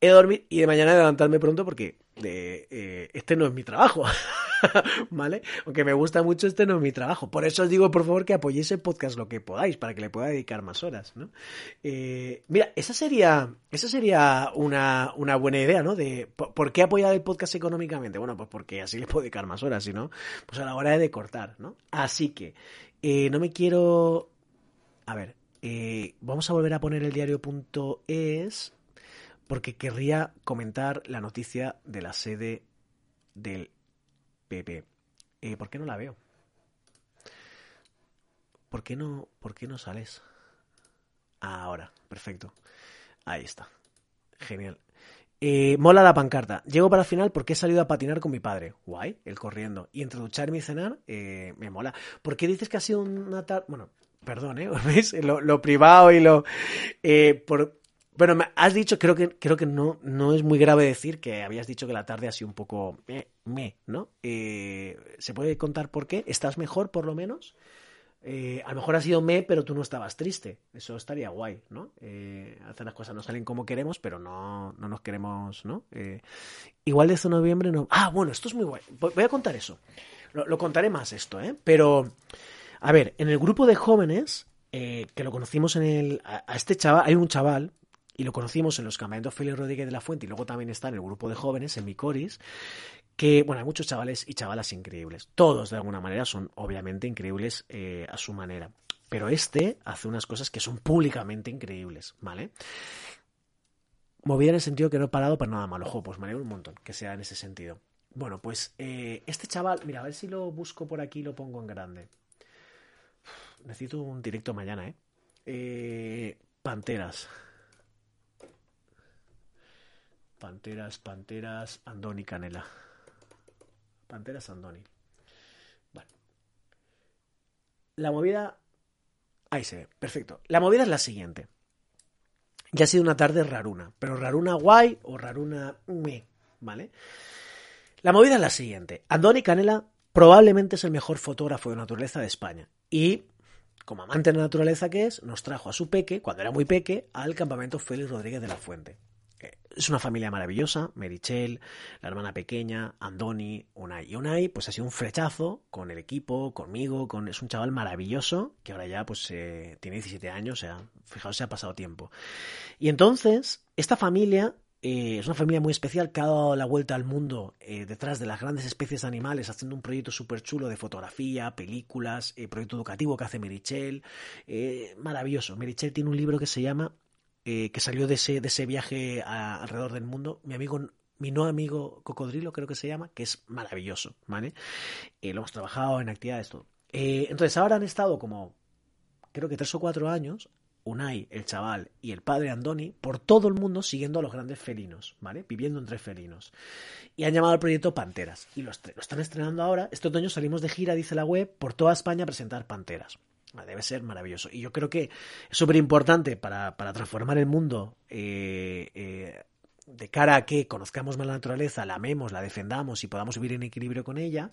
he de dormir y de mañana levantarme pronto porque eh, este no es mi trabajo. ¿Vale? Aunque me gusta mucho, este no es mi trabajo. Por eso os digo, por favor, que apoyéis el podcast lo que podáis, para que le pueda dedicar más horas, ¿no? Eh, mira, esa sería, esa sería una, una buena idea, ¿no? De ¿por qué apoyar el podcast económicamente? Bueno, pues porque así le puedo dedicar más horas, si no, pues a la hora de cortar, ¿no? Así que, eh, no me quiero... A ver, vamos a volver a poner el diario.es porque querría comentar la noticia de la sede del Pepe. Eh, ¿Por qué no la veo? ¿Por qué no, por qué no sales? Ahora, perfecto. Ahí está. Genial. Eh, mola la pancarta. Llego para el final porque he salido a patinar con mi padre. Guay, el corriendo. Y entre ducharme y cenar, eh, me mola. ¿Por qué dices que ha sido una tarde? Bueno, perdón, ¿eh? ¿Veis? Lo, lo privado y lo... por, bueno, has dicho, creo que, creo que no, no es muy grave decir que habías dicho que la tarde ha sido un poco me, ¿no? Eh, ¿Se puede contar por qué? ¿Estás mejor, por lo menos? Eh, a lo mejor ha sido me, pero tú no estabas triste. Eso estaría guay, ¿no? Eh, hacer las cosas no salen como queremos, pero no, no nos queremos, ¿no? igual de este noviembre no. Ah, bueno, esto es muy guay. Voy a contar eso. Lo, lo contaré más esto, ¿eh? Pero, a ver, en el grupo de jóvenes, que lo conocimos en el. A, a este chaval, hay un chaval y lo conocimos en los campamentos Félix Rodríguez de la Fuente y luego también está en el grupo de jóvenes, en Micoris, que, bueno, hay muchos chavales y chavalas increíbles. Todos, de alguna manera, son obviamente increíbles eh, a su manera. Pero este hace unas cosas que son públicamente increíbles, ¿vale? Movida en el sentido que no he parado para nada malo. Ojo, pues me alegro un montón que sea en ese sentido. Bueno, pues eh, este chaval, mira, a ver si lo busco por aquí y lo pongo en grande. necesito un directo mañana, ¿eh? eh Panteras. Panteras, Panteras, Andoni Canela. Panteras, Andoni. Bueno. La movida... Ahí se ve, perfecto. La movida es la siguiente. Ya ha sido una tarde raruna, pero raruna guay o raruna me, ¿vale? La movida es la siguiente. Andoni Canela probablemente es el mejor fotógrafo de naturaleza de España. Y, como amante de la naturaleza que es, nos trajo a su peque, cuando era muy peque, al campamento Félix Rodríguez de la Fuente. Es una familia maravillosa, Merichel, la hermana pequeña, Andoni, Unai. Y Unai, pues ha sido un flechazo con el equipo, conmigo, con, es un chaval maravilloso, que ahora ya pues eh, tiene 17 años, o sea, fijaos, se ha pasado tiempo. Y entonces, esta familia eh, es una familia muy especial que ha dado la vuelta al mundo eh, detrás de las grandes especies animales, haciendo un proyecto súper chulo de fotografía, películas, proyecto educativo que hace Merichel. maravilloso. Merichel tiene un libro que se llama, que salió de ese, de ese viaje alrededor del mundo. Mi amigo mi no amigo Cocodrilo, creo que se llama, que es maravilloso, ¿vale? lo hemos trabajado en actividades, todo. entonces ahora han estado como, creo que tres o cuatro años Unai, el chaval, y el padre Andoni por todo el mundo siguiendo a los grandes felinos, ¿vale? Viviendo entre felinos. Y han llamado al proyecto Panteras. Y lo, están estrenando ahora. Este otoño salimos de gira, dice la web, por toda España a presentar Panteras. Debe ser maravilloso. Y yo creo que es súper importante para, transformar el mundo eh, eh, de cara a que conozcamos más la naturaleza, la amemos, la defendamos y podamos vivir en equilibrio con ella,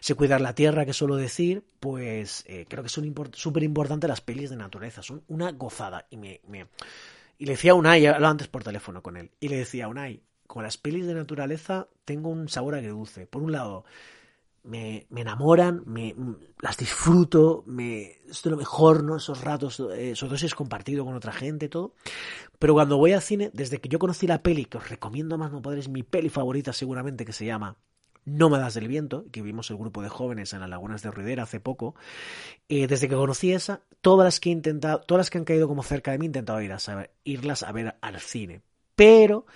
se cuidar la tierra, que suelo decir, pues eh, creo que son súper importantes las pelis de naturaleza, son una gozada. Y me, y le decía a Unai, hablaba antes por teléfono con él, y le decía a Unai, con las pelis de naturaleza tengo un sabor agridulce. Por un lado, me, me, enamoran, me, las disfruto, me, es lo mejor, ¿no? Esos ratos, eh, sobre compartido con otra gente, todo. Pero cuando voy al cine, desde que yo conocí la peli, que os recomiendo más no poder, es mi peli favorita seguramente, que se llama Nómadas del Viento, que vimos el grupo de jóvenes en las lagunas de Ruidera hace poco, eh, desde que conocí esa, todas las que he intentado, todas las que han caído como cerca de mí, he intentado ir a irlas a ver al cine. Pero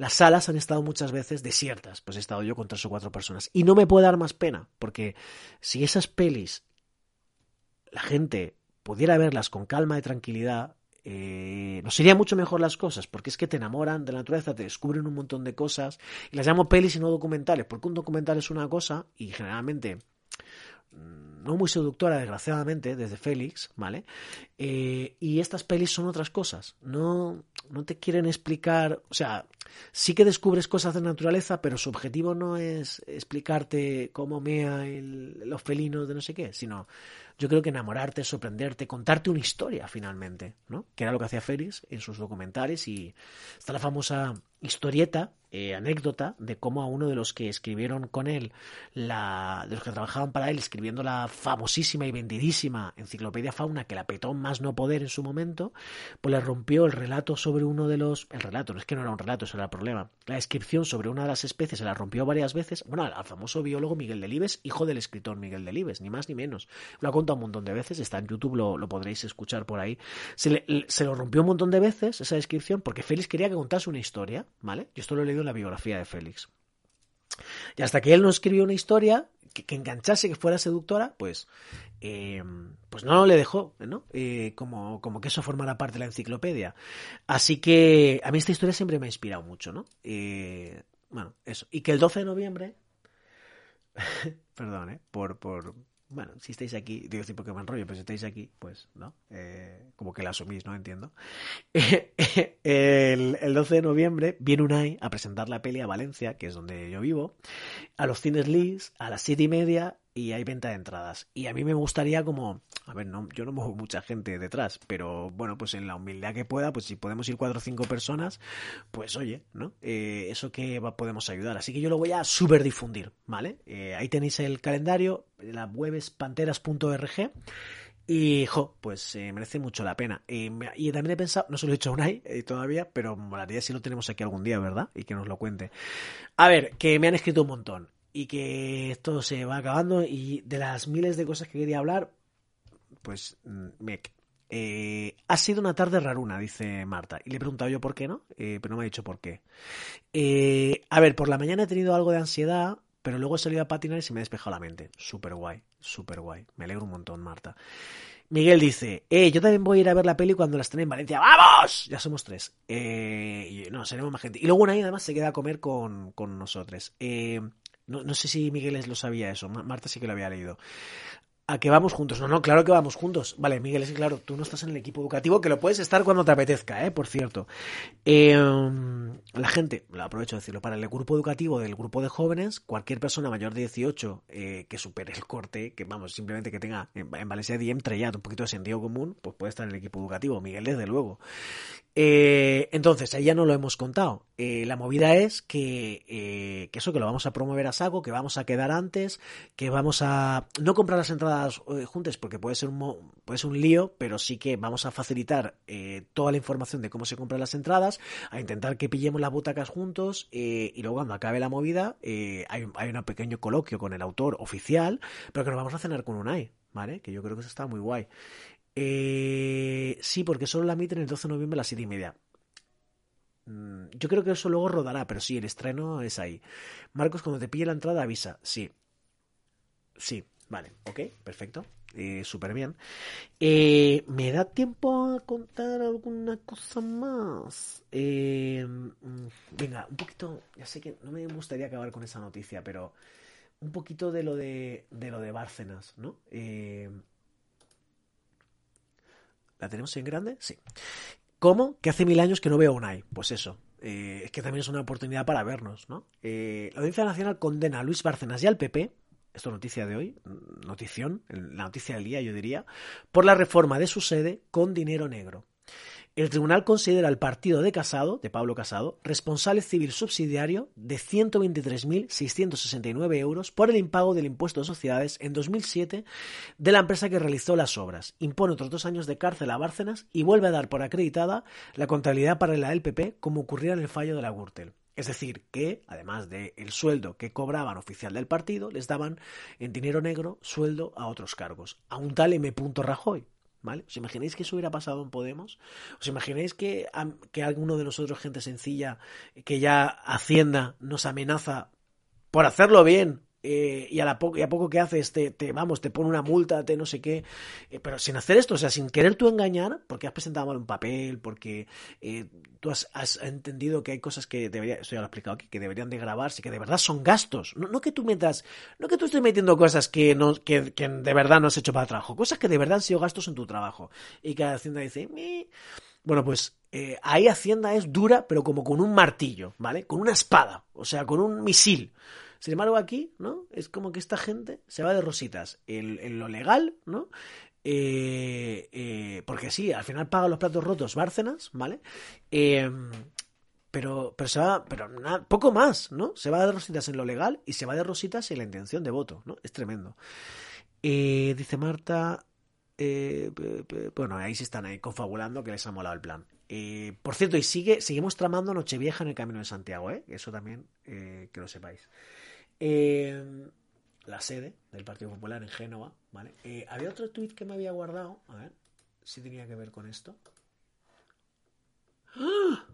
las salas han estado muchas veces desiertas, pues he estado yo con tres o cuatro personas. Y no me puede dar más pena, porque si esas pelis la gente pudiera verlas con calma y tranquilidad, eh, nos serían mucho mejor las cosas, porque es que te enamoran de la naturaleza, te descubren un montón de cosas, y las llamo pelis y no documentales, porque un documental es una cosa, y generalmente mm, no muy seductora, desgraciadamente, desde Félix, ¿vale? Eh, y estas pelis son otras cosas. No, no te quieren explicar, o sea, sí que descubres cosas de naturaleza, pero su objetivo no es explicarte cómo mea los felinos de no sé qué, sino yo creo que enamorarte, sorprenderte, contarte una historia finalmente, ¿no? Que era lo que hacía Félix en sus documentales y está la famosa historieta, eh, anécdota de cómo a uno de los que escribieron con él, la, de los que trabajaban para él, escribiendo la famosísima y vendidísima enciclopedia fauna que la petó más no poder en su momento, pues le rompió el relato sobre uno de los, el relato, no es que no era un relato, eso era el problema, la descripción sobre una de las especies se la rompió varias veces, bueno, al famoso biólogo Miguel Delibes, hijo del escritor Miguel Delibes, ni más ni menos, lo ha contado un montón de veces, está en YouTube, lo, lo podréis escuchar por ahí, se, se lo rompió un montón de veces esa descripción porque Félix quería que contase una historia, ¿vale? Yo esto lo he leído en la biografía de Félix. Y hasta que él no escribió una historia que, enganchase, que fuera seductora, pues, eh, pues no le dejó, ¿no? Eh, como, como que eso formara parte de la enciclopedia. Así que a mí esta historia siempre me ha inspirado mucho, ¿no? Eh, bueno, eso. Y que el 12 de noviembre, perdón, ¿eh? Por, por, bueno, si estáis aquí, digo sí porque me enrollo, pero si estáis aquí, pues, ¿no? Eh, como que la asumís, ¿no? Entiendo. el, el, 12 de noviembre viene Unai a presentar la peli a Valencia, que es donde yo vivo, a los cines Lis, a las siete y media, y hay venta de entradas. Y a mí me gustaría como, a ver, no, yo no muevo mucha gente detrás, pero bueno, pues en la humildad que pueda, pues si podemos ir cuatro o cinco personas, pues oye, ¿no? Eh, eso que podemos ayudar. Así que yo lo voy a super difundir, ¿vale? Eh, ahí tenéis el calendario, la web es panteras.org. Y, jo, pues eh, merece mucho la pena. y también he pensado, no se lo he dicho a Unai todavía, pero molaría si lo tenemos aquí algún día, ¿verdad? Y que nos lo cuente. A ver, que me han escrito un montón y que esto se va acabando y de las miles de cosas que quería hablar, pues mm, me... Eh, ha sido una tarde raruna, dice Marta. Y le he preguntado yo por qué, ¿no? Eh, pero no me ha dicho por qué. Eh, a ver, por la mañana he tenido algo de ansiedad, pero luego he salido a patinar y se me ha despejado la mente. Súper guay, súper guay. Me alegro un montón, Marta. Miguel dice, eh, yo también voy a ir a ver la peli cuando la estén en Valencia. ¡Vamos! Ya somos tres. Eh, y, no, seremos más gente. Y luego una además se queda a comer con, con nosotros. Eh, no, no sé si Miguel lo sabía eso, Marta sí que lo había leído a que vamos juntos. No, no, claro que vamos juntos. Vale, Miguel, es que claro, tú no estás en el equipo educativo, que lo puedes estar cuando te apetezca, ¿eh? Por cierto. Em, la gente, lo aprovecho de decirlo, para el grupo educativo del grupo de jóvenes, cualquier persona mayor de 18 eh, que supere el corte, que vamos, simplemente que tenga en, Valencia Diem trellado un poquito de sentido común, pues puede estar en el equipo educativo. Miguel, desde luego. Eh, entonces, ahí ya no lo hemos contado. Eh, la movida es que, que, eso, que lo vamos a promover a saco, que vamos a quedar antes, que vamos a no comprar las entradas las eh, juntes porque puede ser, un, puede ser un lío, pero sí que vamos a facilitar eh, toda la información de cómo se compran las entradas, a intentar que pillemos las butacas juntos eh, y luego cuando acabe la movida hay, hay un pequeño coloquio con el autor oficial, pero que nos vamos a cenar con Unai, ¿vale? Que yo creo que eso está muy guay. sí, porque solo la emiten el 12 de noviembre a las 7 y media. Mm, yo creo que eso luego rodará, pero sí, el estreno es ahí. Marcos, cuando te pille la entrada, avisa. Sí. Sí, vale, ok, perfecto. Eh, Súper bien. Eh, ¿Me da tiempo a contar alguna cosa más? Eh, mm, venga, un poquito. Ya sé que no me gustaría acabar con esa noticia, pero un poquito de lo de, de lo de Bárcenas, ¿no? Eh, ¿La tenemos en grande? Sí. ¿Cómo? Que hace mil años que no veo a Unai. Pues eso. Eh, es que también es una oportunidad para vernos, ¿no? Eh, la Audiencia Nacional condena a Luis Bárcenas y al PP, esto es noticia de hoy, notición, la noticia del día yo diría, por la reforma de su sede con dinero negro. El tribunal considera al partido de Casado, de Pablo Casado, responsable civil subsidiario de 123.669 euros por el impago del impuesto de sociedades en 2007 de la empresa que realizó las obras. Impone otros dos años de cárcel a Bárcenas y vuelve a dar por acreditada la contabilidad paralela del PP como ocurría en el fallo de la Gürtel. Es decir, que, además del sueldo que cobraban oficial del partido, les daban en dinero negro sueldo a otros cargos. A un tal M. Rajoy, ¿Vale? ¿Os imagináis que eso hubiera pasado en Podemos? ¿Os imagináis que, que alguno de nosotros, gente sencilla, que ya Hacienda nos amenaza por hacerlo bien, eh, y, a la poco, y a poco que haces te, te, vamos, te pone una multa, te no sé qué, eh, pero sin hacer esto, o sea, sin querer tú engañar, porque has presentado mal un papel, porque eh, tú has, has, entendido que hay cosas que debería, esto ya lo explicado aquí, que deberían de grabarse, que de verdad son gastos, no, que tú mientras, no que tú estés metiendo cosas que, no, que, de verdad no has hecho para trabajo, cosas que de verdad han sido gastos en tu trabajo, y que Hacienda dice, bueno, pues eh, ahí Hacienda es dura, pero como con un martillo, ¿vale? Con una espada, o sea, con un misil. Sin embargo, aquí, ¿no? Es como que esta gente se va de rositas en, lo legal, ¿no? Eh, eh, porque sí, al final paga los platos rotos Bárcenas, ¿vale? Em, pero, pero se va, pero nada, poco más, ¿no? Se va de rositas en lo legal y se va de rositas en la intención de voto, ¿no? Es tremendo. Eh, dice Marta, bueno, ahí sí están ahí confabulando que les ha molado el plan. por cierto, y sigue, seguimos tramando Nochevieja en el Camino de Santiago, ¿eh? Eso también que lo sepáis. Eh, la sede del Partido Popular en Génova, ¿vale? Eh, había otro tuit que me había guardado, a ver si tenía que ver con esto. ¡Ah!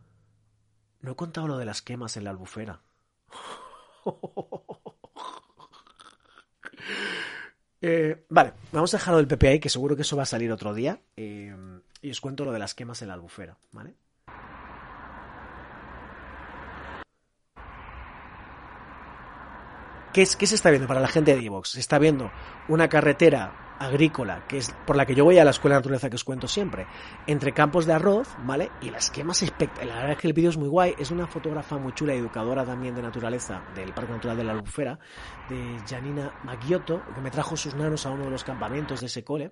No he contado lo de las quemas en la albufera. eh, vale, vamos a dejarlo del PPI, que seguro que eso va a salir otro día. Eh, y os cuento lo de las quemas en la albufera, ¿vale? ¿Qué, se está viendo para la gente de Evox? Se está viendo una carretera agrícola, que es por la que yo voy a la escuela de naturaleza que os cuento siempre, entre campos de arroz, ¿vale? Y las quemas espectaculares. La verdad es que el vídeo es muy guay. Es una fotógrafa muy chula y educadora también de naturaleza del Parque Natural de la Albufera, de Janina Maggiotto, que me trajo sus nanos a uno de los campamentos de ese cole.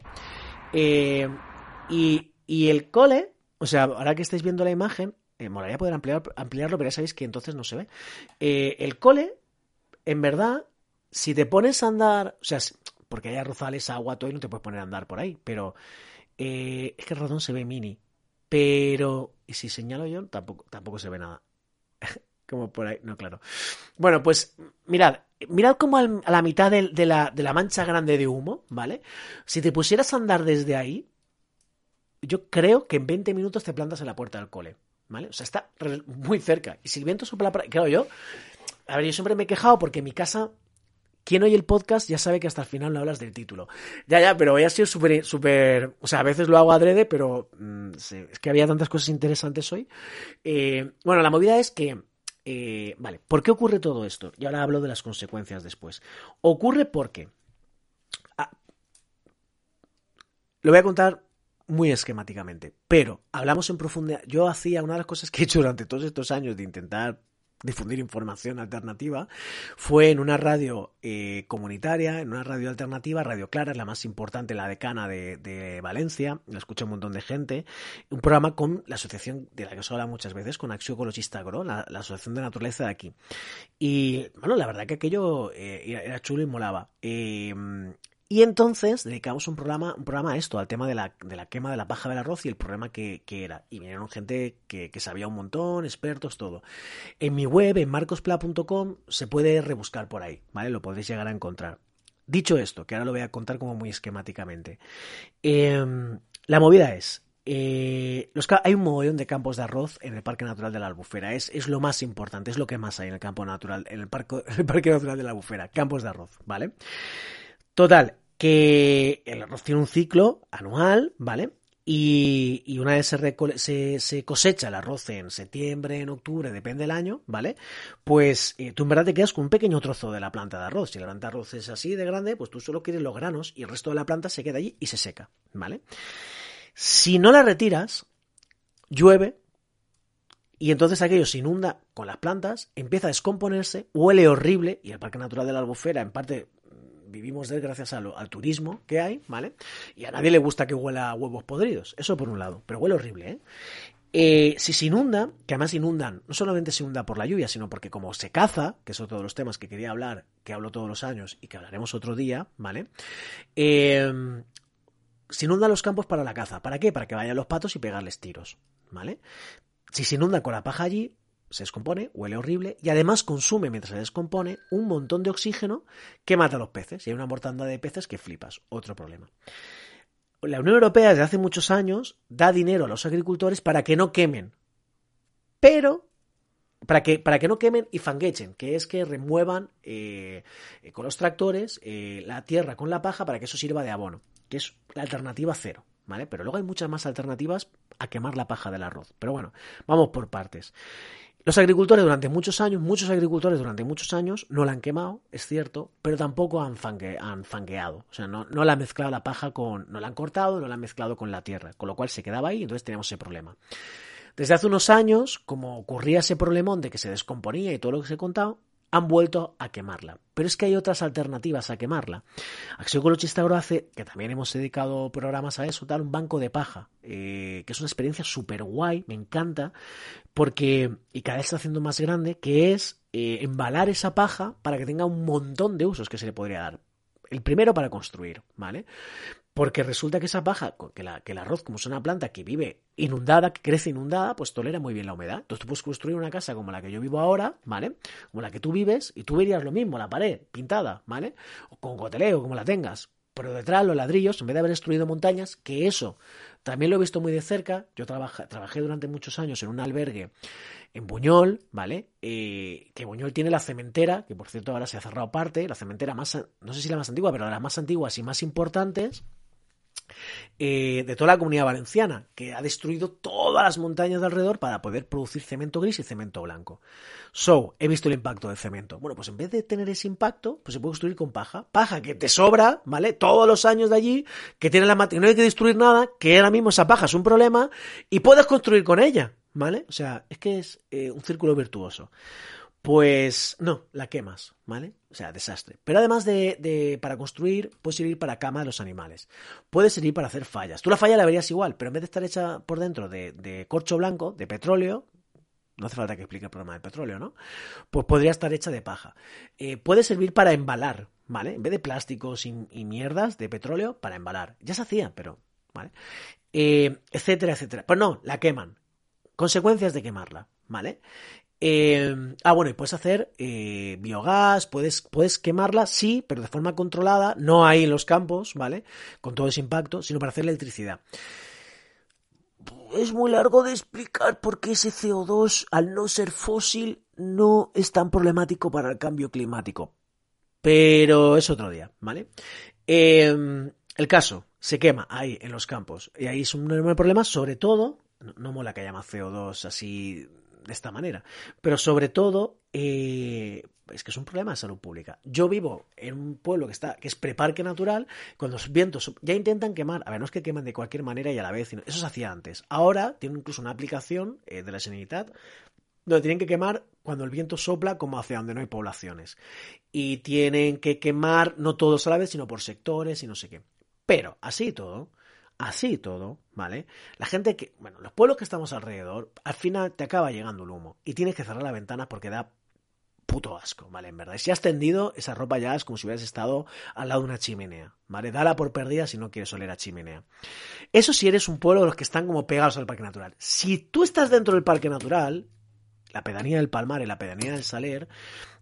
Eh, y, el cole, o sea, ahora que estáis viendo la imagen, eh, molaría poder ampliar, ampliarlo, pero ya sabéis que entonces no se ve. Eh, el cole en verdad, si te pones a andar, o sea, porque hay arrozales, agua, todo, y no te puedes poner a andar por ahí, pero eh, es que el ratón se ve mini. Pero, y si señalo yo, tampoco, tampoco se ve nada. como por ahí, no, claro. Bueno, pues mirad, mirad como a la mitad de, la, de la mancha grande de humo, ¿vale? Si te pusieras a andar desde ahí, yo creo que en 20 minutos te plantas en la puerta del cole, ¿vale? O sea, está muy cerca. Y si el viento sopla, claro, yo a ver, yo siempre me he quejado porque en mi casa, quien oye el podcast ya sabe que hasta el final no hablas del título. Ya, ya, pero hoy ha sido súper, súper, o sea, a veces lo hago adrede, pero mm, es que había tantas cosas interesantes hoy. Eh, bueno, la movida es que, eh, vale, ¿por qué ocurre todo esto? Y ahora hablo de las consecuencias después. Ocurre porque, ah, lo voy a contar muy esquemáticamente, pero hablamos en profundidad. Yo hacía una de las cosas que he hecho durante todos estos años de intentar difundir información alternativa, fue en una radio eh, comunitaria, en una radio alternativa, Radio Clara, la más importante, la decana de, Valencia, la escucha un montón de gente, un programa con la asociación de la que se habla muchas veces, con Acción Ecologista Agro, la, asociación de naturaleza de aquí. Y bueno, la verdad que aquello eh, era chulo y molaba. Eh, Y entonces dedicamos un programa, un programa a esto, al tema de la, quema de la paja del arroz y el problema que, era. Y vinieron gente que, sabía un montón, expertos, todo. En mi web, en marcospla.com, se puede rebuscar por ahí, ¿vale? Lo podéis llegar a encontrar. Dicho esto, que ahora lo voy a contar como muy esquemáticamente. Eh, la movida es, eh, hay un mogollón de campos de arroz en el Parque Natural de la Albufera. Es, lo más importante, es lo que más hay en el campo natural, en el Parque Natural de la Albufera. Campos de arroz, ¿vale? Total, que el arroz tiene un ciclo anual, ¿vale? Y, y una vez se, cosecha el arroz en septiembre, en octubre, depende del año, ¿vale? Pues eh, tú en verdad te quedas con un pequeño trozo de la planta de arroz. Si la planta de arroz es así de grande, pues tú solo quieres los granos y el resto de la planta se queda allí y se seca, ¿vale? Si no la retiras, llueve y entonces aquello se inunda con las plantas, empieza a descomponerse, huele horrible y el Parque Natural de la Albufera en parte vivimos de él gracias a lo, al turismo que hay, ¿vale? Y a nadie le gusta que huela huevos podridos, eso por un lado, pero huele horrible, ¿eh? Eh, si se inunda, que además inundan, no solamente se inunda por la lluvia, sino porque como se caza, que otro de los temas que quería hablar, que hablo todos los años y que hablaremos otro día, ¿vale? Eh, se inundan los campos para la caza. ¿Para qué? Para que vayan los patos y pegarles tiros, ¿vale? Si se inunda con la paja allí, se descompone, huele horrible y además consume mientras se descompone un montón de oxígeno que mata a los peces. Y hay una mortandad de peces que flipas. Otro problema. La Unión Europea desde hace muchos años da dinero a los agricultores para que no quemen. Pero para que, para que no quemen y fanguechen, que es que remuevan eh, con los tractores eh, la tierra con la paja para que eso sirva de abono, que es la alternativa cero, ¿vale? Pero luego hay muchas más alternativas a quemar la paja del arroz. Pero bueno, vamos por partes. Los agricultores durante muchos años, muchos agricultores durante muchos años no la han quemado, es cierto, pero tampoco han, fangue, han fangueado. O sea, no, la han mezclado la paja con. No la han cortado, no la han mezclado con la tierra. Con lo cual se quedaba ahí y entonces teníamos ese problema. Desde hace unos años, como ocurría ese problemón de que se descomponía y todo lo que se he contado, han vuelto a quemarla. Pero es que hay otras alternativas a quemarla. Acción Colochista hace, que también hemos dedicado programas a eso, tal, un banco de paja, eh, que es una experiencia súper guay, me encanta, porque, y cada vez está haciendo más grande, que es eh, embalar esa paja para que tenga un montón de usos que se le podría dar. El primero para construir, ¿vale? Porque resulta que esa paja, que, la, que el arroz, como es una planta que vive inundada, que crece inundada, pues tolera muy bien la humedad. Entonces tú puedes construir una casa como la que yo vivo ahora, ¿vale? Como la que tú vives, y tú verías lo mismo, la pared pintada, ¿vale? O con goteleo, como la tengas. Pero detrás los ladrillos, en vez de haber destruido montañas, que eso también lo he visto muy de cerca. Yo trabaja, trabajé durante muchos años en un albergue en Buñol, ¿vale? Eh, que Buñol tiene la cementera, que por cierto ahora se ha cerrado parte, la cementera más, no sé si la más antigua, pero de las más antiguas y más importantes eh, de toda la comunidad valenciana, que ha destruido todas las montañas de alrededor para poder producir cemento gris y cemento blanco. So, he visto el impacto del cemento. Bueno, pues en vez de tener ese impacto, pues se puede construir con paja. Paja que te sobra, ¿vale? Todos los años de allí, que tiene la materia, no hay que destruir nada, que ahora mismo esa paja es un problema, y puedes construir con ella, ¿vale? O sea, es que es eh, un círculo virtuoso. Pues no, la quemas, ¿vale? O sea, desastre. Pero además de, para construir, puede servir para cama de los animales. Puede servir para hacer fallas. Tú la falla la verías igual, pero en vez de estar hecha por dentro de, corcho blanco, de petróleo, no hace falta que explique el problema del petróleo, ¿no? Pues podría estar hecha de paja. Eh, puede servir para embalar, ¿vale? En vez de plásticos y, mierdas de petróleo, para embalar. Ya se hacía, pero, ¿vale? Eh, etcétera, etcétera. Pues no, la queman. Consecuencias de quemarla, ¿vale? Eh, ah, bueno, y puedes hacer eh, biogás, puedes, puedes quemarla, sí, pero de forma controlada, no ahí en los campos, ¿vale? Con todo ese impacto, sino para hacer electricidad. Es muy largo de explicar por qué ese CO2, al no ser fósil, no es tan problemático para el cambio climático. Pero es otro día, ¿vale? Eh, el caso, se quema ahí en los campos. Y ahí es un enorme problema, sobre todo, no, no mola que haya más CO2 así de esta manera. Pero sobre todo, eh, es que es un problema de salud pública. Yo vivo en un pueblo que está, que es preparque natural, cuando los vientos ya intentan quemar, a ver, no es que quemen de cualquier manera y a la vez, eso se hacía antes. Ahora tienen incluso una aplicación eh, de la Sanidad donde tienen que quemar cuando el viento sopla como hacia donde no hay poblaciones. Y tienen que quemar no todos a la vez, sino por sectores y no sé qué. Pero, así todo, Así todo, ¿vale? La gente que, bueno, los pueblos que estamos alrededor, al final te acaba llegando el humo y tienes que cerrar la ventana porque da puto asco, ¿vale? En verdad. Si has tendido, esa ropa ya es como si hubieras estado al lado de una chimenea, ¿vale? Dala por perdida si no quieres oler a chimenea. Eso si eres un pueblo de los que están como pegados al parque natural. Si tú estás dentro del parque natural, la pedanía del Palmar y la pedanía del Saler,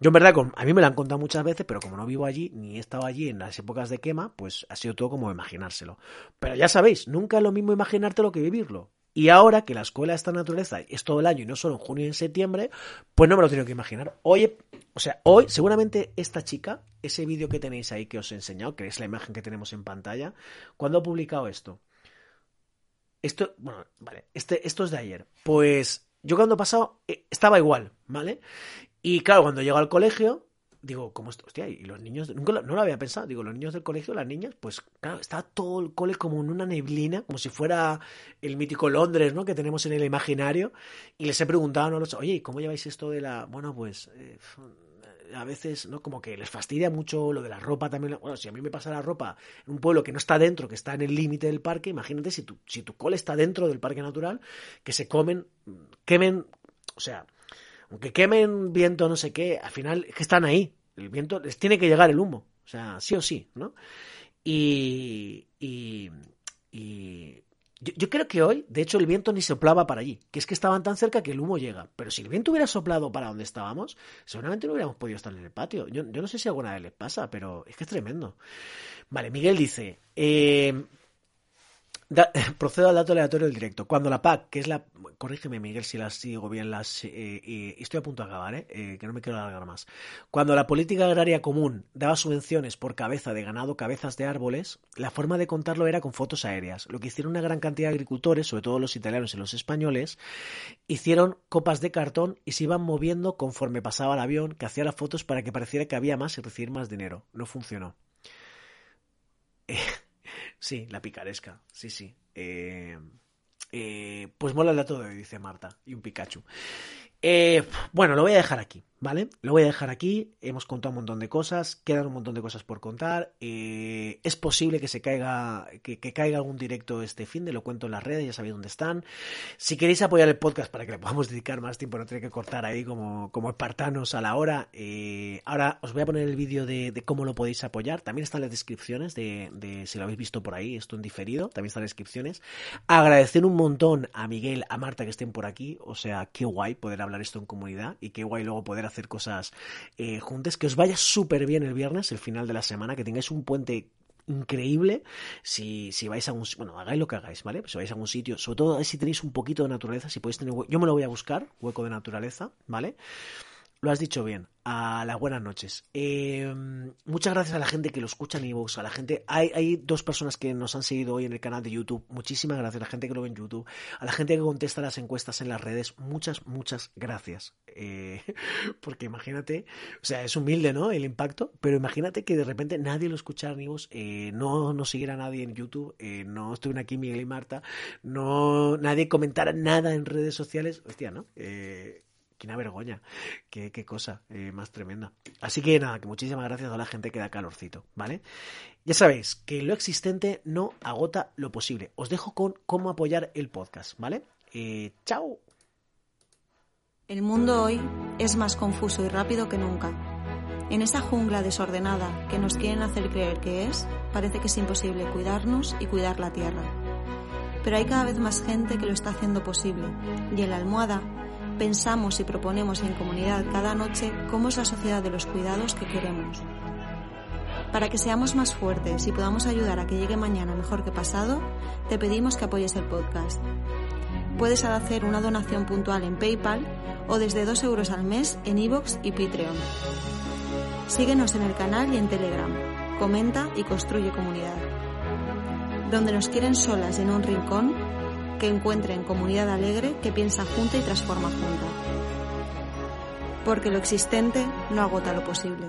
yo en verdad, a mí me la han contado muchas veces, pero como no vivo allí, ni he estado allí en las épocas de quema, pues ha sido todo como imaginárselo. Pero ya sabéis, nunca es lo mismo imaginártelo que vivirlo. Y ahora que la escuela de esta naturaleza es todo el año y no solo en junio y en septiembre, pues no me lo tengo que imaginar. Hoy, o sea, hoy seguramente esta chica, ese vídeo que tenéis ahí que os he enseñado, que es la imagen que tenemos en pantalla, ¿cuándo ha publicado esto? Esto, bueno, vale, este, esto es de ayer. Pues yo cuando he pasado eh, estaba igual, ¿vale? Y claro, cuando llego al colegio, digo, ¿cómo esto? Hostia, y los niños, nunca no lo había pensado, digo, los niños del colegio, las niñas, pues claro, está todo el cole como en una neblina, como si fuera el mítico Londres, ¿no? Que tenemos en el imaginario, y les he preguntado, ¿no? Oye, ¿cómo lleváis esto de la, bueno, pues... Eh, a veces, ¿no? Como que les fastidia mucho lo de la ropa también. Bueno, si a mí me pasa la ropa en un pueblo que no está dentro, que está en el límite del parque, imagínate si tu, si tu cole está dentro del parque natural, que se comen, quemen, o sea, aunque quemen viento, no sé qué, al final es que están ahí. El viento les tiene que llegar el humo. O sea, sí o sí, ¿no? Y. y, y yo, creo que hoy, de hecho, el viento ni soplaba para allí, que es que estaban tan cerca que el humo llega. Pero si el viento hubiera soplado para donde estábamos, seguramente no hubiéramos podido estar en el patio. Yo, yo no sé si alguna vez les pasa, pero es que es tremendo. Vale, Miguel dice, eh, procedo al dato aleatorio del directo. Cuando la PAC, que es la. Corrígeme, Miguel, si las sigo bien, las. Eh, estoy a punto de acabar, eh, ¿eh? que no me quiero alargar más. Cuando la política agraria común daba subvenciones por cabeza de ganado, cabezas de árboles, la forma de contarlo era con fotos aéreas. Lo que hicieron una gran cantidad de agricultores, sobre todo los italianos y los españoles, hicieron copas de cartón y se iban moviendo conforme pasaba el avión, que hacía las fotos para que pareciera que había más y recibir más dinero. No funcionó. Sí, la picaresca, sí, sí. Eh, eh, pues mola el todo, dice Marta, y un Pikachu. Eh, bueno, lo voy a dejar aquí, ¿vale? Lo voy a dejar aquí. Hemos contado un montón de cosas, quedan un montón de cosas por contar. Eh, es posible que se caiga, que, caiga algún directo este fin de, lo cuento en las redes, ya sabéis dónde están. Si queréis apoyar el podcast para que le podamos dedicar más tiempo, no tener que cortar ahí como, como espartanos a la hora. Eh, ahora os voy a poner el vídeo de, cómo lo podéis apoyar. También están las descripciones de, si lo habéis visto por ahí, esto en diferido. También están las descripciones. Agradecer un montón a Miguel, a Marta que estén por aquí. O sea, qué guay poder hablar esto en comunidad y qué guay luego poder hacer cosas eh, juntas. Que os vaya súper bien el viernes, el final de la semana, que tengáis un puente increíble si, si vais a un bueno hagáis lo que hagáis vale si vais a un sitio sobre todo si tenéis un poquito de naturaleza si podéis tener yo me lo voy a buscar hueco de naturaleza vale lo has dicho bien. A las buenas noches. Eh, muchas gracias a la gente que lo escucha en iVoox, a la gente. Hay, hay dos personas que nos han seguido hoy en el canal de YouTube. Muchísimas gracias a la gente que lo ve en YouTube, a la gente que contesta las encuestas en las redes. Muchas, muchas gracias. Eh, porque imagínate, o sea, es humilde, ¿no? El impacto, pero imagínate que de repente nadie lo escuchara en eh, no nos siguiera nadie en YouTube, no estuvieran aquí Miguel y Marta, no nadie comentara nada en redes sociales. Hostia, ¿no? Qué vergüenza, qué, cosa eh, más tremenda. Así que nada, que muchísimas gracias a la gente que da calorcito, ¿vale? Ya sabéis que lo existente no agota lo posible. Os dejo con cómo apoyar el podcast, ¿vale? Eh, ¡Chao! El mundo hoy es más confuso y rápido que nunca. En esa jungla desordenada que nos quieren hacer creer que es, parece que es imposible cuidarnos y cuidar la tierra. Pero hay cada vez más gente que lo está haciendo posible, y en la almohada pensamos y proponemos en comunidad cada noche cómo es la sociedad de los cuidados que queremos. Para que seamos más fuertes y podamos ayudar a que llegue mañana mejor que pasado, te pedimos que apoyes el podcast. Puedes hacer una donación puntual en PayPal o desde 2 euros al mes en iVoox y Patreon. Síguenos en el canal y en Telegram. Comenta y construye comunidad. Donde nos quieren solas en un rincón, que encuentren comunidad alegre que piensa junta y transforma junta. Porque lo existente no agota lo posible.